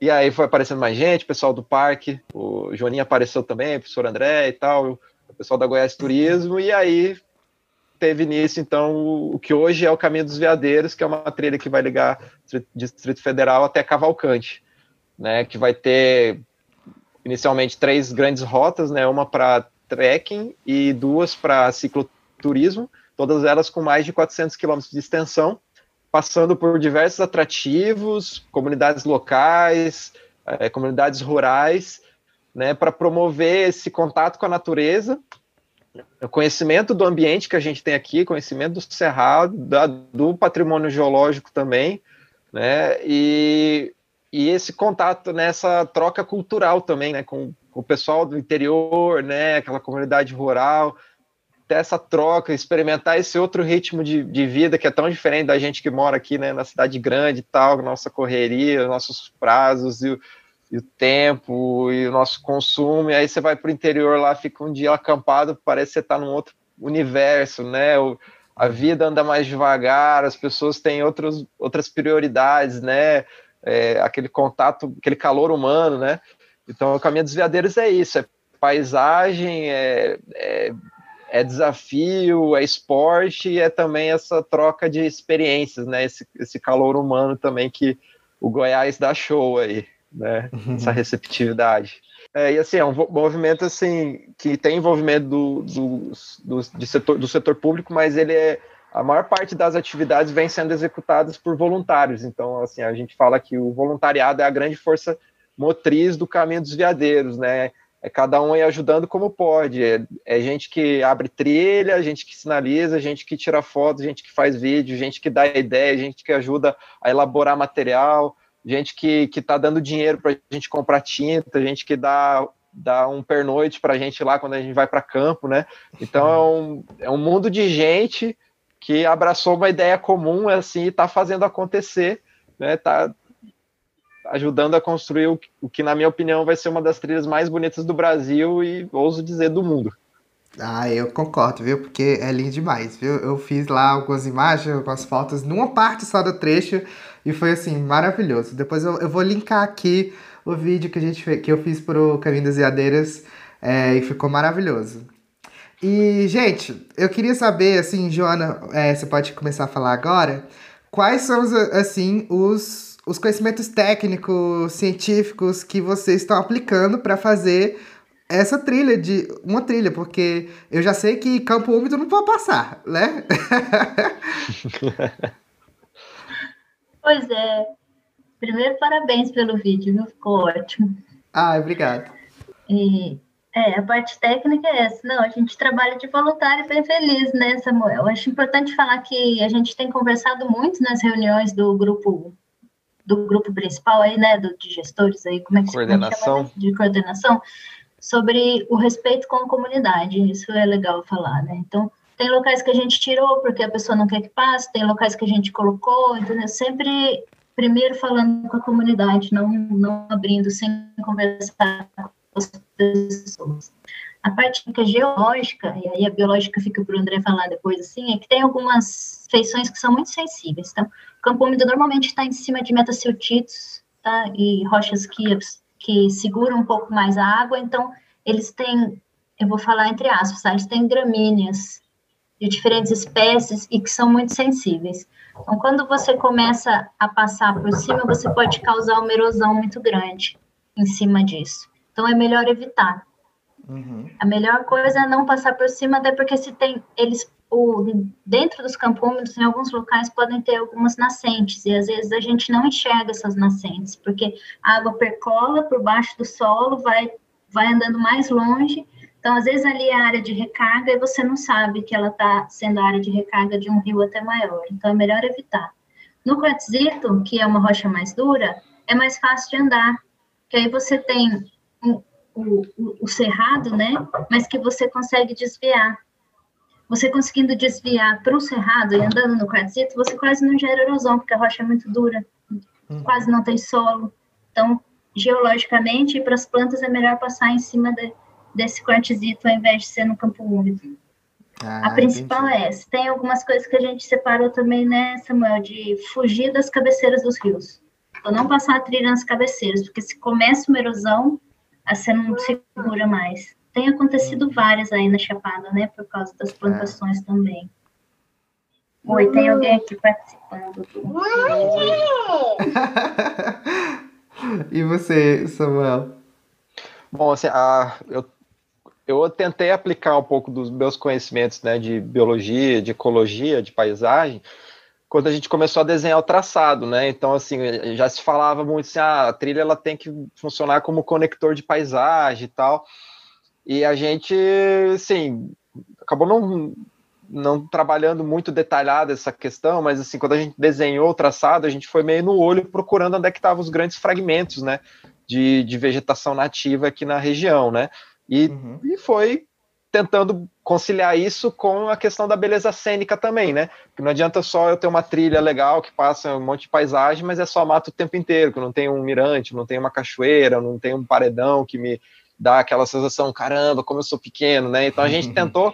e aí foi aparecendo mais gente, pessoal do parque, o Joaninha apareceu também, o professor André e tal, o pessoal da Goiás Turismo, e aí teve início, então, o que hoje é o Caminho dos Veadeiros, que é uma trilha que vai ligar Distrito Federal até Cavalcante, né, que vai ter inicialmente três grandes rotas, né, uma para trekking e duas para cicloturismo, todas elas com mais de 400 quilômetros de extensão, passando por diversos atrativos, comunidades locais, é, comunidades rurais, né, para promover esse contato com a natureza o conhecimento do ambiente que a gente tem aqui, conhecimento do cerrado, da, do patrimônio geológico também, né? E, e esse contato nessa troca cultural também, né? Com, com, o pessoal do interior, né? Aquela comunidade rural, ter essa troca, experimentar esse outro ritmo de, de vida que é tão diferente da gente que mora aqui, né? Na cidade grande e tal, nossa correria, nossos prazos e e o tempo e o nosso consumo, e aí você vai para o interior lá, fica um dia acampado, parece que você está num outro universo, né? O, a vida anda mais devagar, as pessoas têm outros, outras prioridades, né? É, aquele contato, aquele calor humano, né? Então, o caminho dos veadeiros é isso: é paisagem, é, é, é desafio, é esporte e é também essa troca de experiências, né? Esse, esse calor humano também que o Goiás dá show aí né? Uhum. Essa receptividade. É, e assim, é um movimento assim que tem envolvimento do, do, do, setor, do setor público, mas ele é a maior parte das atividades vem sendo executadas por voluntários. Então, assim, a gente fala que o voluntariado é a grande força motriz do caminho dos veadeiros, né? É cada um aí ajudando como pode. É, é gente que abre trilha, gente que sinaliza, gente que tira foto, gente que faz vídeo, gente que dá ideia, gente que ajuda a elaborar material, gente que está dando dinheiro para a gente comprar tinta, gente que dá, dá um pernoite para a gente lá quando a gente vai para campo, né? Então é um, é um mundo de gente que abraçou uma ideia comum assim e está fazendo acontecer, né? Tá ajudando a construir o, o que, na minha opinião, vai ser uma das trilhas mais bonitas do Brasil e ouso dizer do mundo. Ah, eu concordo, viu? Porque é lindo demais, viu? Eu fiz lá algumas imagens, algumas fotos numa parte só do trecho e foi assim, maravilhoso. Depois eu, eu vou linkar aqui o vídeo que, a gente, que eu fiz pro Caminho das Iadeiras é, e ficou maravilhoso. E, gente, eu queria saber, assim, Joana, é, você pode começar a falar agora, quais são, assim, os, os conhecimentos técnicos, científicos que vocês estão aplicando para fazer essa trilha de uma trilha, porque eu já sei que campo úmido não pode passar, né? <laughs> pois é. Primeiro, parabéns pelo vídeo, viu? Ficou ótimo. Ah, obrigado. E, é, a parte técnica é essa. Não, a gente trabalha de voluntário bem feliz, né, Samuel? Eu acho importante falar que a gente tem conversado muito nas reuniões do grupo do grupo principal aí, né, do, de gestores aí, como é que coordenação. se chama? De coordenação sobre o respeito com a comunidade. Isso é legal falar, né? Então, tem locais que a gente tirou porque a pessoa não quer que passe, tem locais que a gente colocou, entendeu? Sempre primeiro falando com a comunidade, não, não abrindo sem conversar com as pessoas. A parte geológica, e aí a biológica fica para o André falar depois, assim, é que tem algumas feições que são muito sensíveis. Então, o campo úmido normalmente está em cima de metaceltitos, tá? E rochas que que seguram um pouco mais a água, então eles têm, eu vou falar entre aspas, tá? eles têm gramíneas de diferentes espécies e que são muito sensíveis. Então, quando você começa a passar por cima, você pode causar uma erosão muito grande em cima disso. Então, é melhor evitar. Uhum. A melhor coisa é não passar por cima, até porque se tem eles o, dentro dos campos úmidos, em alguns locais podem ter algumas nascentes, e às vezes a gente não enxerga essas nascentes, porque a água percola por baixo do solo, vai, vai andando mais longe, então às vezes ali é a área de recarga e você não sabe que ela está sendo a área de recarga de um rio até maior, então é melhor evitar. No quartzito, que é uma rocha mais dura, é mais fácil de andar, que aí você tem o, o, o cerrado, né, mas que você consegue desviar, você conseguindo desviar para o cerrado e andando no quartzito, você quase não gera erosão, porque a rocha é muito dura, uhum. quase não tem solo. Então, geologicamente, para as plantas é melhor passar em cima de, desse quartzito ao invés de ser no campo úmido. Ah, a principal entendi. é essa. Tem algumas coisas que a gente separou também, né, Samuel, de fugir das cabeceiras dos rios. Então, não passar a trilha nas cabeceiras, porque se começa uma erosão, você não segura mais. Tem acontecido várias aí na Chapada, né? Por causa das plantações é. também. Oi, tem alguém aqui participando. Do... <laughs> e você, Samuel? Bom, assim, a, eu, eu tentei aplicar um pouco dos meus conhecimentos né, de biologia, de ecologia, de paisagem, quando a gente começou a desenhar o traçado, né? Então, assim, já se falava muito assim, ah, a trilha ela tem que funcionar como conector de paisagem e tal. E a gente, assim, acabou não, não trabalhando muito detalhado essa questão, mas assim, quando a gente desenhou o traçado, a gente foi meio no olho procurando onde é que estavam os grandes fragmentos, né, de, de vegetação nativa aqui na região, né, e, uhum. e foi tentando conciliar isso com a questão da beleza cênica também, né? Porque não adianta só eu ter uma trilha legal que passa um monte de paisagem, mas é só mato o tempo inteiro, que não tem um mirante, não tem uma cachoeira, não tem um paredão que me dá aquela sensação, caramba, como eu sou pequeno, né? Então a gente uhum. tentou,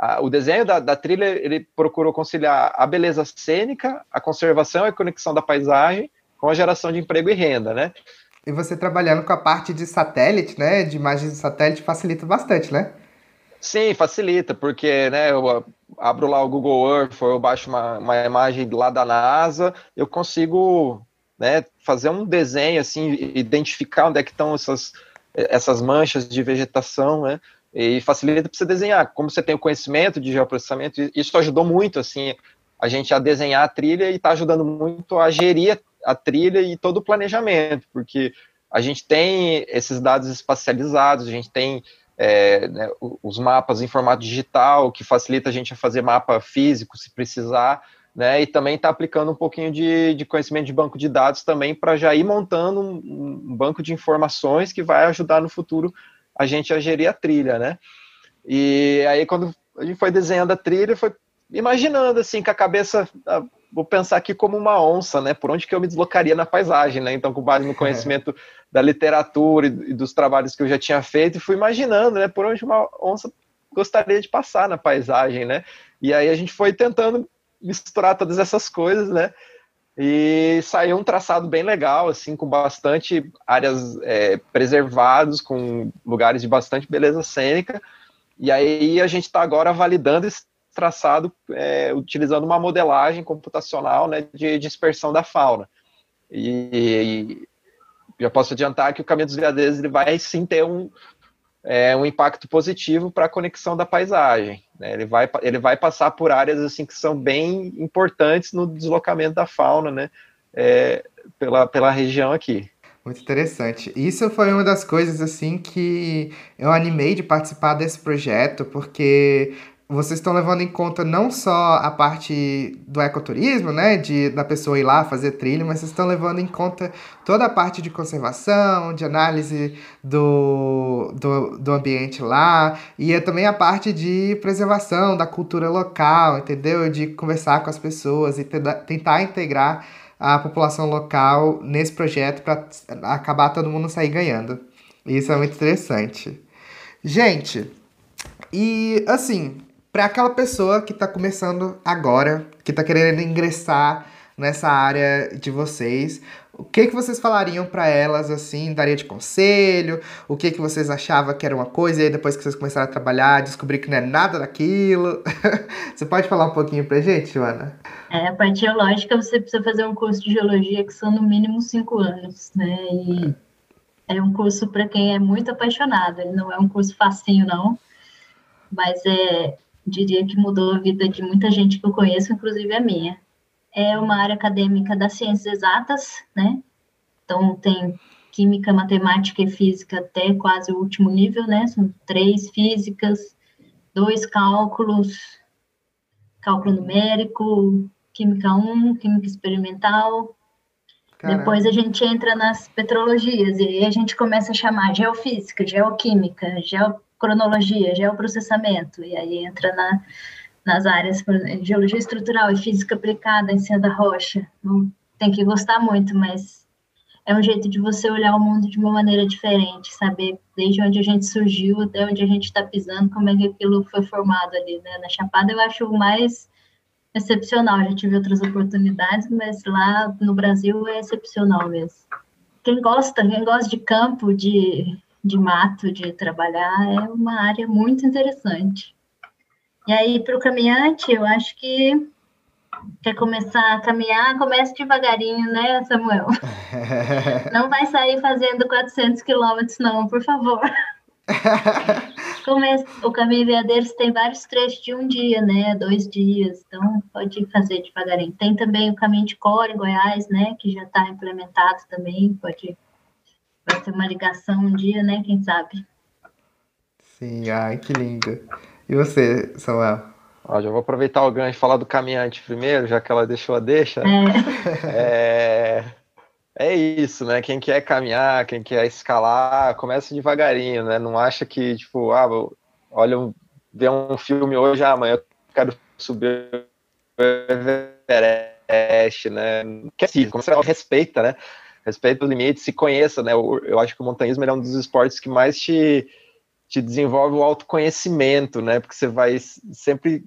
a, o desenho da, da, trilha, ele procurou conciliar a beleza cênica, a conservação e a conexão da paisagem com a geração de emprego e renda, né? E você trabalhando com a parte de satélite, né, de imagens de satélite, facilita bastante, né? Sim, facilita, porque né, eu abro lá o Google Earth, eu baixo uma, uma imagem lá da NASA, eu consigo né, fazer um desenho, assim, identificar onde é que estão essas essas manchas de vegetação, né? E facilita para você desenhar. Como você tem o conhecimento de geoprocessamento, isso ajudou muito, assim, a gente a desenhar a trilha e está ajudando muito a gerir a trilha e todo o planejamento, porque a gente tem esses dados espacializados, a gente tem é, né, os mapas em formato digital, que facilita a gente a fazer mapa físico se precisar, né? E também está aplicando um pouquinho de, de, conhecimento de banco de dados também para já ir montando um, um, banco de informações que vai ajudar no futuro a gente a gerir a trilha, né? E aí quando a gente foi desenhando a trilha, foi imaginando assim com a cabeça, vou pensar aqui como uma onça, né? Por onde que eu me deslocaria na paisagem, né? Então com base no <laughs> conhecimento da literatura e dos trabalhos que eu já tinha feito, fui imaginando, né? Por onde uma onça gostaria de passar na paisagem, né? E aí a gente foi tentando misturar todas essas coisas, né? E saiu um traçado bem legal, assim, com bastante áreas é, preservadas, com lugares de bastante beleza cênica. E aí a gente está agora validando esse traçado é, utilizando uma modelagem computacional né, de dispersão da fauna. E, e já posso adiantar que o caminho dos veadeiros ele vai sim ter um, é, um impacto positivo para a conexão da paisagem. Né? Ele, vai, ele vai passar por áreas assim que são bem importantes no deslocamento da fauna, né? É, pela, pela região aqui. Muito interessante. Isso foi uma das coisas assim que eu animei de participar desse projeto, porque vocês estão levando em conta não só a parte do ecoturismo, né, de da pessoa ir lá fazer trilha, mas vocês estão levando em conta toda a parte de conservação, de análise do, do, do ambiente lá, e é também a parte de preservação da cultura local, entendeu? De conversar com as pessoas e tentar integrar a população local nesse projeto para acabar todo mundo sair ganhando. Isso é muito interessante. Gente, e assim, para aquela pessoa que está começando agora, que está querendo ingressar nessa área de vocês, o que que vocês falariam para elas assim, daria de conselho? O que que vocês achavam que era uma coisa e aí depois que vocês começaram a trabalhar, descobrir que não é nada daquilo? <laughs> você pode falar um pouquinho pra gente, Joana? É, a parte geológica você precisa fazer um curso de geologia que são no mínimo cinco anos, né? E é um curso para quem é muito apaixonado, ele não é um curso facinho não, mas é diria que mudou a vida de muita gente que eu conheço, inclusive a minha. É uma área acadêmica das ciências exatas, né? Então tem química, matemática e física até quase o último nível, né? São três físicas, dois cálculos, cálculo numérico, química 1, química experimental. Caramba. Depois a gente entra nas petrologias e aí a gente começa a chamar geofísica, geoquímica, geo cronologia, geoprocessamento, e aí entra na, nas áreas de geologia estrutural e física aplicada em cima da rocha. Não tem que gostar muito, mas é um jeito de você olhar o mundo de uma maneira diferente, saber desde onde a gente surgiu até onde a gente está pisando, como é que aquilo foi formado ali, né? Na Chapada eu acho mais excepcional, já tive outras oportunidades, mas lá no Brasil é excepcional mesmo. Quem gosta, quem gosta de campo, de de mato, de trabalhar, é uma área muito interessante. E aí, para o caminhante, eu acho que quer começar a caminhar, comece devagarinho, né, Samuel? <laughs> não vai sair fazendo 400 quilômetros, não, por favor. <laughs> Comece, o caminho Veadeiros tem vários trechos de um dia, né, dois dias, então pode fazer devagarinho. Tem também o caminho de Core, em Goiás, né, que já está implementado também, pode Vai ter uma ligação um dia, né? Quem sabe? Sim, ai, que lindo. E você, Samuel? Ó, já vou aproveitar o gancho e falar do caminhante primeiro, já que ela deixou a deixa. É. é... é isso, né? Quem quer caminhar, quem quer escalar, começa devagarinho, né? Não acha que, tipo, ah, olha, ver um filme hoje, ah, amanhã eu quero subir o Everest, né? Que é assim, como você respeita, né? Respeite os limites, se conheça, né? Eu, eu acho que o montanhismo é um dos esportes que mais te, te desenvolve o autoconhecimento, né? Porque você vai sempre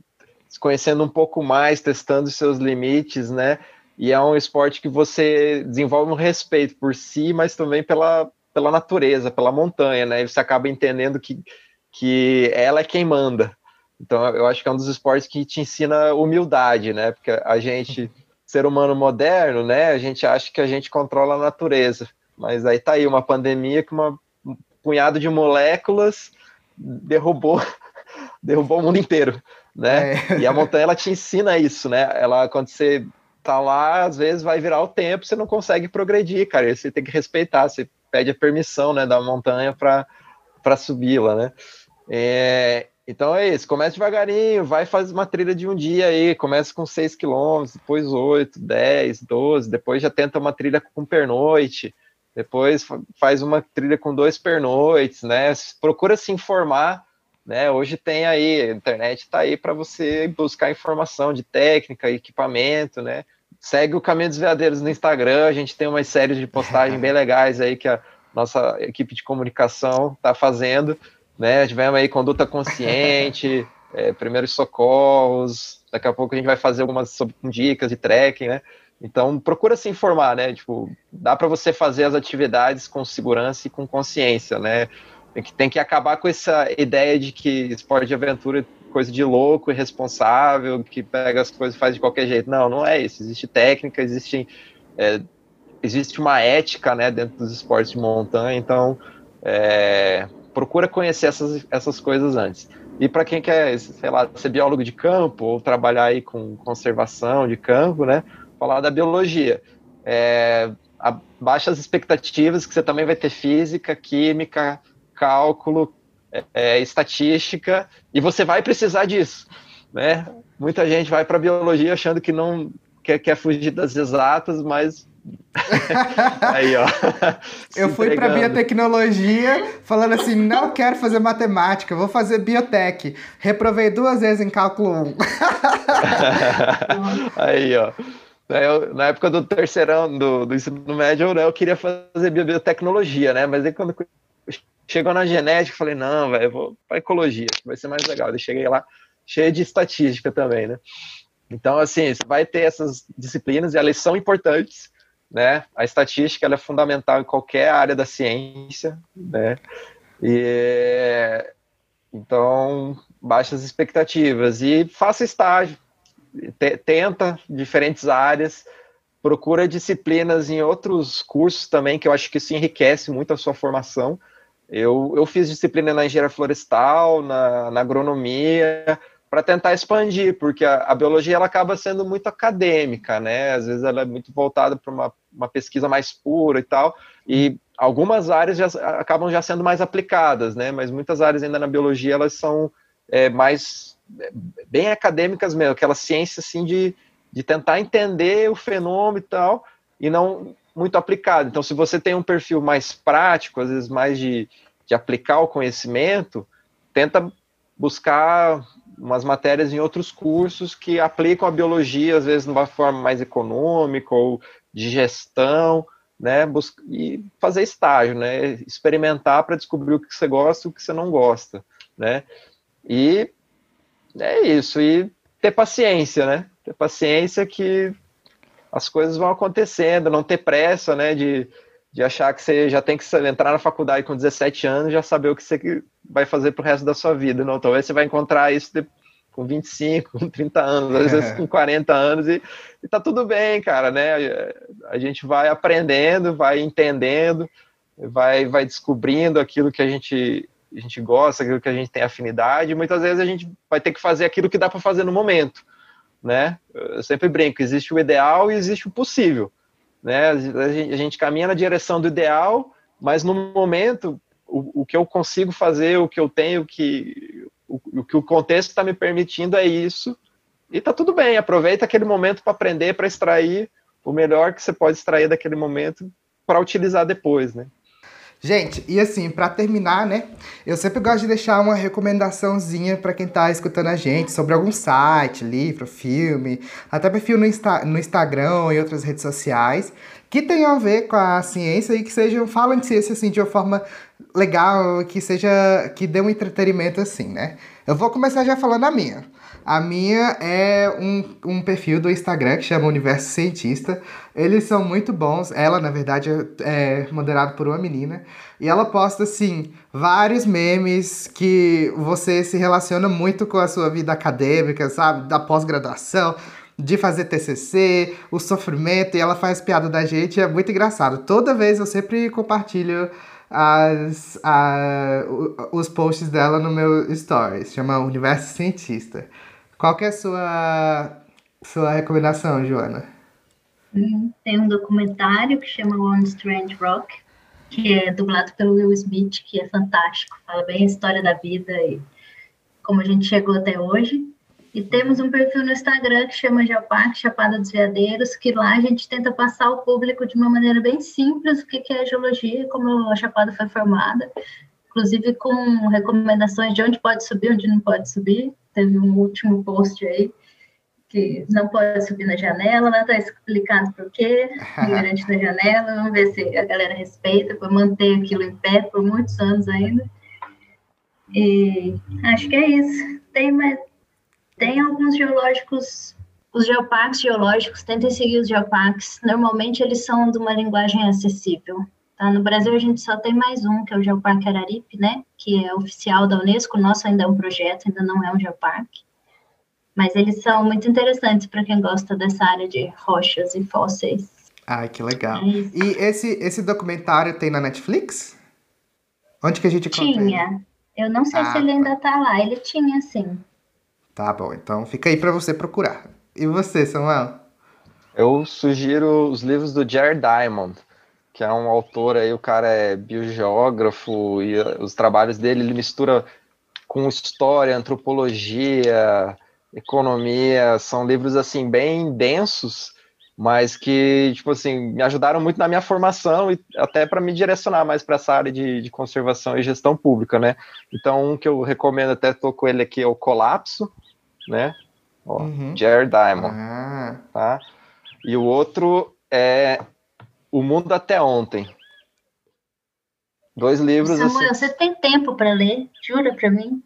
se conhecendo um pouco mais, testando os seus limites, né? E é um esporte que você desenvolve um respeito por si, mas também pela, pela natureza, pela montanha, né? E você acaba entendendo que, que ela é quem manda. Então, eu acho que é um dos esportes que te ensina humildade, né? Porque a gente ser humano moderno, né, a gente acha que a gente controla a natureza. Mas aí tá aí uma pandemia que uma, um punhado de moléculas derrubou <laughs> derrubou o mundo inteiro, né? É. <laughs> E a montanha ela te ensina isso, né? Ela quando você tá lá, às vezes vai virar o tempo, você não consegue progredir, cara. E você tem que respeitar, você pede a permissão, né, da montanha para para subi-la, né? É, Então é isso, começa devagarinho, vai fazer uma trilha de um dia aí, começa com 6 quilômetros, depois 8, 10, 12, depois já tenta uma trilha com pernoite, depois faz uma trilha com dois pernoites, né? Procura se informar, né? Hoje tem aí, a internet está aí para você buscar informação de técnica, equipamento, né? Segue o Caminho dos Veadeiros no Instagram, a gente tem umas séries de postagem <laughs> bem legais aí que a nossa equipe de comunicação está fazendo, né? Tivemos aí conduta consciente, <laughs> é, primeiros socorros, daqui a pouco a gente vai fazer algumas dicas de trekking, né? Então, procura se informar, né? Tipo, dá para você fazer as atividades com segurança e com consciência, né? Tem que, tem que acabar com essa ideia de que esporte de aventura é coisa de louco, irresponsável, que pega as coisas e faz de qualquer jeito. Não, não é isso. Existe técnica, existe, é, existe uma ética, né, dentro dos esportes de montanha. Então, é, procura conhecer essas, essas coisas antes. E para quem quer, sei lá, ser biólogo de campo ou trabalhar aí com conservação de campo, né? falar da biologia. É, baixas expectativas, que você também vai ter física, química, cálculo, é, estatística, e você vai precisar disso. Né? Muita gente vai para biologia achando que não quer, quer fugir das exatas, mas <laughs> Aí, ó. <laughs> Eu fui para biotecnologia falando assim: não quero fazer matemática, vou fazer biotech. Reprovei duas vezes em cálculo 1. <laughs> Aí, ó. Eu, na época do terceirão do, do ensino médio, né, eu queria fazer biotecnologia, né? Mas aí quando chegou na genética, eu falei, não, velho, vou para ecologia, vai ser mais legal. Eu cheguei lá cheio de estatística também, né? Então, assim, você vai ter essas disciplinas e elas são importantes, né? A estatística é fundamental em qualquer área da ciência, né? E então, baixas expectativas e faça estágio, tenta diferentes áreas, procura disciplinas em outros cursos também, que eu acho que isso enriquece muito a sua formação. Eu, eu fiz disciplina na engenharia florestal, na, na agronomia, para tentar expandir, porque a, a, biologia ela acaba sendo muito acadêmica, né? Às vezes ela é muito voltada para uma, uma pesquisa mais pura e tal, e algumas áreas já, acabam já sendo mais aplicadas, né? Mas muitas áreas ainda na biologia elas são é, mais bem acadêmicas mesmo, aquela ciência assim de, de tentar entender o fenômeno e tal, e não muito aplicado. Então, se você tem um perfil mais prático, às vezes mais de, de aplicar o conhecimento, tenta buscar umas matérias em outros cursos que aplicam a biologia, às vezes de uma forma mais econômica ou de gestão, né, e fazer estágio, né, experimentar para descobrir o que você gosta e o que você não gosta, né, e é isso, e ter paciência, né? Ter paciência que as coisas vão acontecendo, não ter pressa, né? De, de achar que você já tem que entrar na faculdade com 17 anos e já saber o que você vai fazer pro resto da sua vida. Não, talvez você vai encontrar isso com 25, <laughs> com 30 anos, às vezes com 40 anos, e, e tá tudo bem, cara, né? A gente vai aprendendo, vai entendendo, vai, vai descobrindo aquilo que a gente a gente gosta, aquilo que a gente tem afinidade, e muitas vezes a gente vai ter que fazer aquilo que dá para fazer no momento, né? Eu sempre brinco, existe o ideal e existe o possível, né? A gente, a gente caminha na direção do ideal, mas no momento o, o, que eu consigo fazer, o que eu tenho que o, o que o contexto está me permitindo é isso, e tá tudo bem, aproveita aquele momento para aprender, para extrair o melhor que você pode extrair daquele momento para utilizar depois, né? Gente, e assim, para terminar, né? Eu sempre gosto de deixar uma recomendaçãozinha para quem tá escutando a gente sobre algum site, livro, filme, até perfil no, Insta no Instagram e outras redes sociais que tenham a ver com a ciência e que sejam, falam de ciência assim de uma forma legal, que seja, que dê um entretenimento assim, né? Eu vou começar já falando a minha. A minha é um, um perfil do Instagram que chama Universo Cientista. Eles são muito bons. Ela, na verdade, é moderada por uma menina. E ela posta, assim, vários memes que você se relaciona muito com a sua vida acadêmica, sabe? Da pós-graduação, de fazer TCC, o sofrimento. E ela faz piada da gente. É muito engraçado. Toda vez eu sempre compartilho as, a, os posts dela no meu stories. Chama Universo Cientista. Qual que é a sua, sua recomendação, Joana? Hum, tem um documentário que chama One Strange Rock, que é dublado pelo Will Smith, que é fantástico, fala bem a história da vida e como a gente chegou até hoje. E temos um perfil no Instagram que chama Geoparque Chapada dos Veadeiros, que lá a gente tenta passar ao público de uma maneira bem simples o que é geologia, como a Chapada foi formada, inclusive com recomendações de onde pode subir, onde não pode subir. Teve um último post aí que não pode subir na janela, lá está explicado por quê, <laughs> imigrante na janela, vamos ver se a galera respeita, para manter aquilo em pé por muitos anos ainda. E acho que é isso. Tem, mais, tem alguns geológicos, os geoparques geológicos, tentem seguir os geoparques, normalmente eles são de uma linguagem acessível. Tá? No Brasil a gente só tem mais um, que é o Geoparque Araripe, né, que é oficial da Unesco, o nosso ainda é um projeto, ainda não é um geoparque. Mas eles são muito interessantes para quem gosta dessa área de rochas e fósseis. Ai, que legal. É e esse, esse documentário tem na Netflix? Onde que a gente Tinha. Eu não sei ah, se ele ainda tá lá. Ele tinha, sim. Tá bom, então fica aí para você procurar. E você, Samuel? Eu sugiro os livros do Jared Diamond, que é um autor aí, o cara é biogeógrafo e os trabalhos dele ele mistura com história, antropologia, economia, são livros assim bem densos, mas que tipo assim me ajudaram muito na minha formação e até para me direcionar mais para essa área de, de, conservação e gestão pública, né? Então um que eu recomendo até tô com ele aqui é o Colapso, né? Ó, uhum. Jared Diamond, ah. tá? E o outro é O Mundo até Ontem. Dois livros Samuel, assim. você tem tempo para ler? Jura para mim?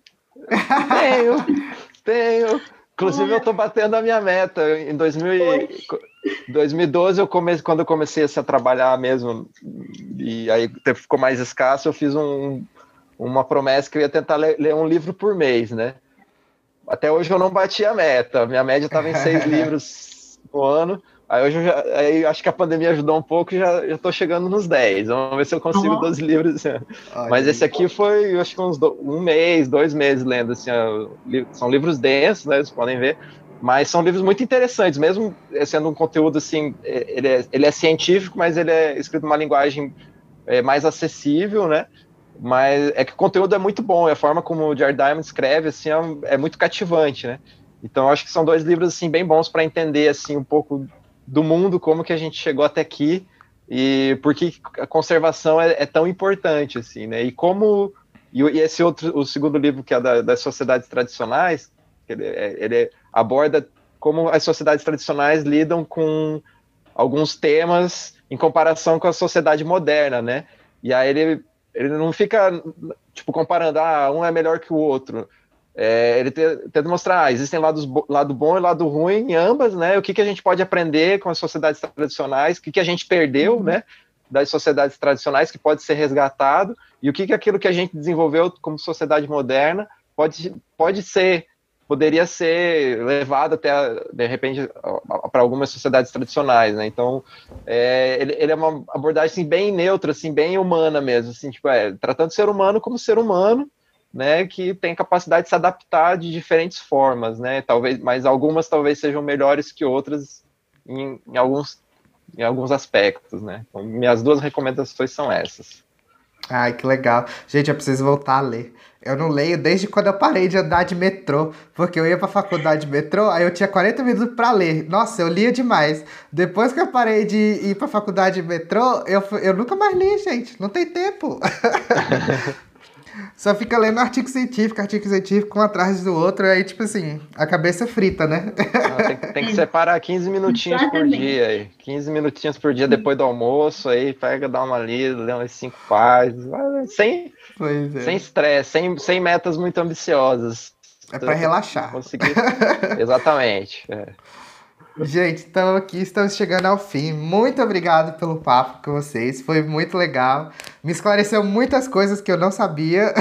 Tenho, tenho. Inclusive, eu estou batendo a minha meta. Em 2000 2012, eu comecei, quando eu comecei a trabalhar mesmo, e aí ficou mais escasso, eu fiz um, uma promessa que eu ia tentar ler, ler, um livro por mês, né? Até hoje eu não bati a meta. Minha média estava em seis <laughs> livros no ano. Aí hoje eu já, aí acho que a pandemia ajudou um pouco e já, estou chegando nos 10. Vamos ver se eu consigo uhum. 12 livros. Mas esse aqui foi, acho que uns do, um mês, dois meses lendo. Assim, são livros densos, né? Vocês podem ver. Mas são livros muito interessantes, mesmo sendo um conteúdo assim, é, ele é, ele é científico, mas ele é escrito numa linguagem é, mais acessível, né? Mas é que o conteúdo é muito bom, e a forma como o Jared Diamond escreve assim, é, é muito cativante, né? Então acho que são dois livros assim bem bons para entender assim um pouco do mundo, como que a gente chegou até aqui e por que a conservação é, é tão importante, assim, né? E como e, e, esse outro, o segundo livro que é da, das sociedades tradicionais, ele, é, ele aborda como as sociedades tradicionais lidam com alguns temas em comparação com a sociedade moderna, né? E aí ele, ele não fica tipo comparando, ah, um é melhor que o outro. É, ele tenta mostrar, ah, existem lados, lado bom e lado ruim em ambas, né? O que, que a gente pode aprender com as sociedades tradicionais, o que, que a gente perdeu, uhum. né? Das sociedades tradicionais que pode ser resgatado, e o que, que aquilo que a gente desenvolveu como sociedade moderna pode, pode ser, poderia ser levado até, de repente, para algumas sociedades tradicionais, né? Então, é, ele, ele, é uma abordagem assim, bem neutra, assim, bem humana mesmo, assim, tipo, é, tratando o ser humano como ser humano, né, que tem capacidade de se adaptar de diferentes formas, né, talvez, mas algumas talvez sejam melhores que outras em, em alguns, em alguns aspectos, né. Então, minhas duas recomendações são essas. Ai, que legal. Gente, eu preciso voltar a ler. Eu não leio desde quando eu parei de andar de metrô, porque eu ia pra faculdade de metrô, aí eu tinha 40 minutos para ler. Nossa, eu lia demais. Depois que eu parei de ir pra faculdade de metrô, eu, eu nunca mais li, gente. Não tem tempo. <laughs> Só fica lendo artigo científico, artigo científico, um atrás do outro, aí, tipo assim, a cabeça frita, né? Não, tem, tem, que separar 15 minutinhos por dia aí. 15 minutinhos por dia depois do almoço, aí pega, dá uma lida, lê umas cinco páginas, sem é. sem estresse, sem, sem metas muito ambiciosas. É para relaxar. Conseguir... Exatamente. É. Gente, então aqui estamos chegando ao fim. Muito obrigado pelo papo com vocês. Foi muito legal. Me esclareceu muitas coisas que eu não sabia.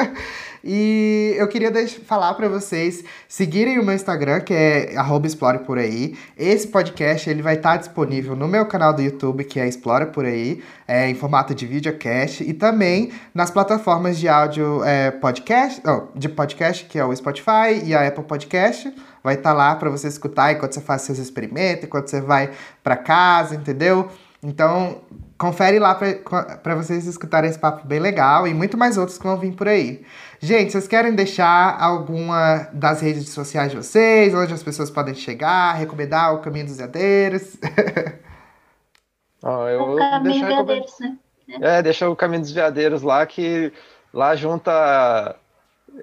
<laughs> E eu queria deixar, falar para vocês seguirem o meu Instagram, que é explore por aí. Esse podcast ele vai estar tá disponível no meu canal do YouTube, que é Explora por aí, é, em formato de videocast, e também nas plataformas de áudio é, podcast, de podcast, que é o Spotify e a Apple Podcast. Vai estar tá lá para você escutar enquanto você faz seus experimentos, enquanto você vai para casa, entendeu? Então, confere lá para vocês escutarem esse papo bem legal e muito mais outros que vão vir por aí. Gente, vocês querem deixar alguma das redes sociais de vocês, onde as pessoas podem chegar, recomendar o Caminho dos Veadeiros? oh, <laughs> eu o Caminho dos Veadeiros, né? É, deixa o Caminho dos Veadeiros lá, que lá junta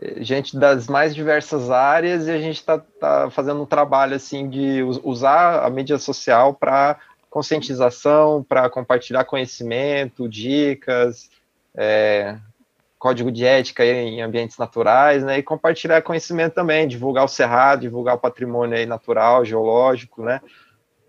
eh, gente das mais diversas áreas e a gente está tá fazendo um trabalho assim de usar a mídia social para conscientização, para compartilhar conhecimento, dicas, é, código de ética em ambientes naturais, né, e compartilhar conhecimento também, divulgar o cerrado, divulgar o patrimônio aí natural, geológico, né,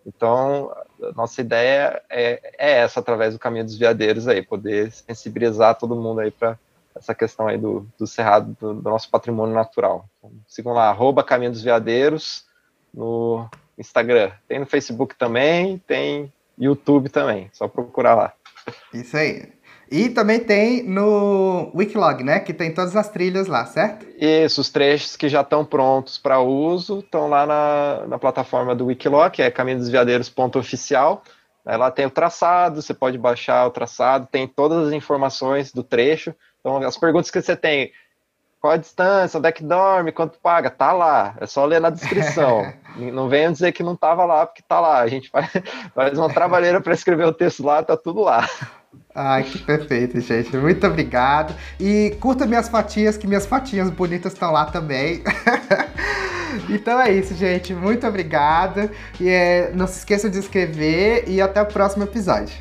então, nossa ideia é, é essa, através do Caminho dos Veadeiros aí, poder sensibilizar todo mundo aí para essa questão aí do, do cerrado, do, do nosso patrimônio natural. Então, sigam lá, arroba Caminho dos Veadeiros no Instagram. Tem no Facebook também, tem YouTube também, só procurar lá. Isso aí. E também tem no Wikilog, né? Que tem todas as trilhas lá, certo? Isso, os trechos que já estão prontos para uso estão lá na, na plataforma do Wikilog, que é caminhodesviadeiros.oficial. Lá tem o traçado, você pode baixar o traçado, tem todas as informações do trecho. Então, as perguntas que você tem, qual a distância, onde é que dorme, quanto paga, tá lá. É só ler na descrição. <laughs> não venham dizer que não estava lá, porque tá lá. A gente <laughs> faz, faz uma trabalheira para escrever o texto lá, tá tudo lá. Ai, que perfeito, gente. Muito obrigado. E curta minhas fatinhas, que minhas fatinhas bonitas estão lá também. <laughs> então é isso, gente. Muito obrigado. E é, não se esqueçam de inscrever e até o próximo episódio.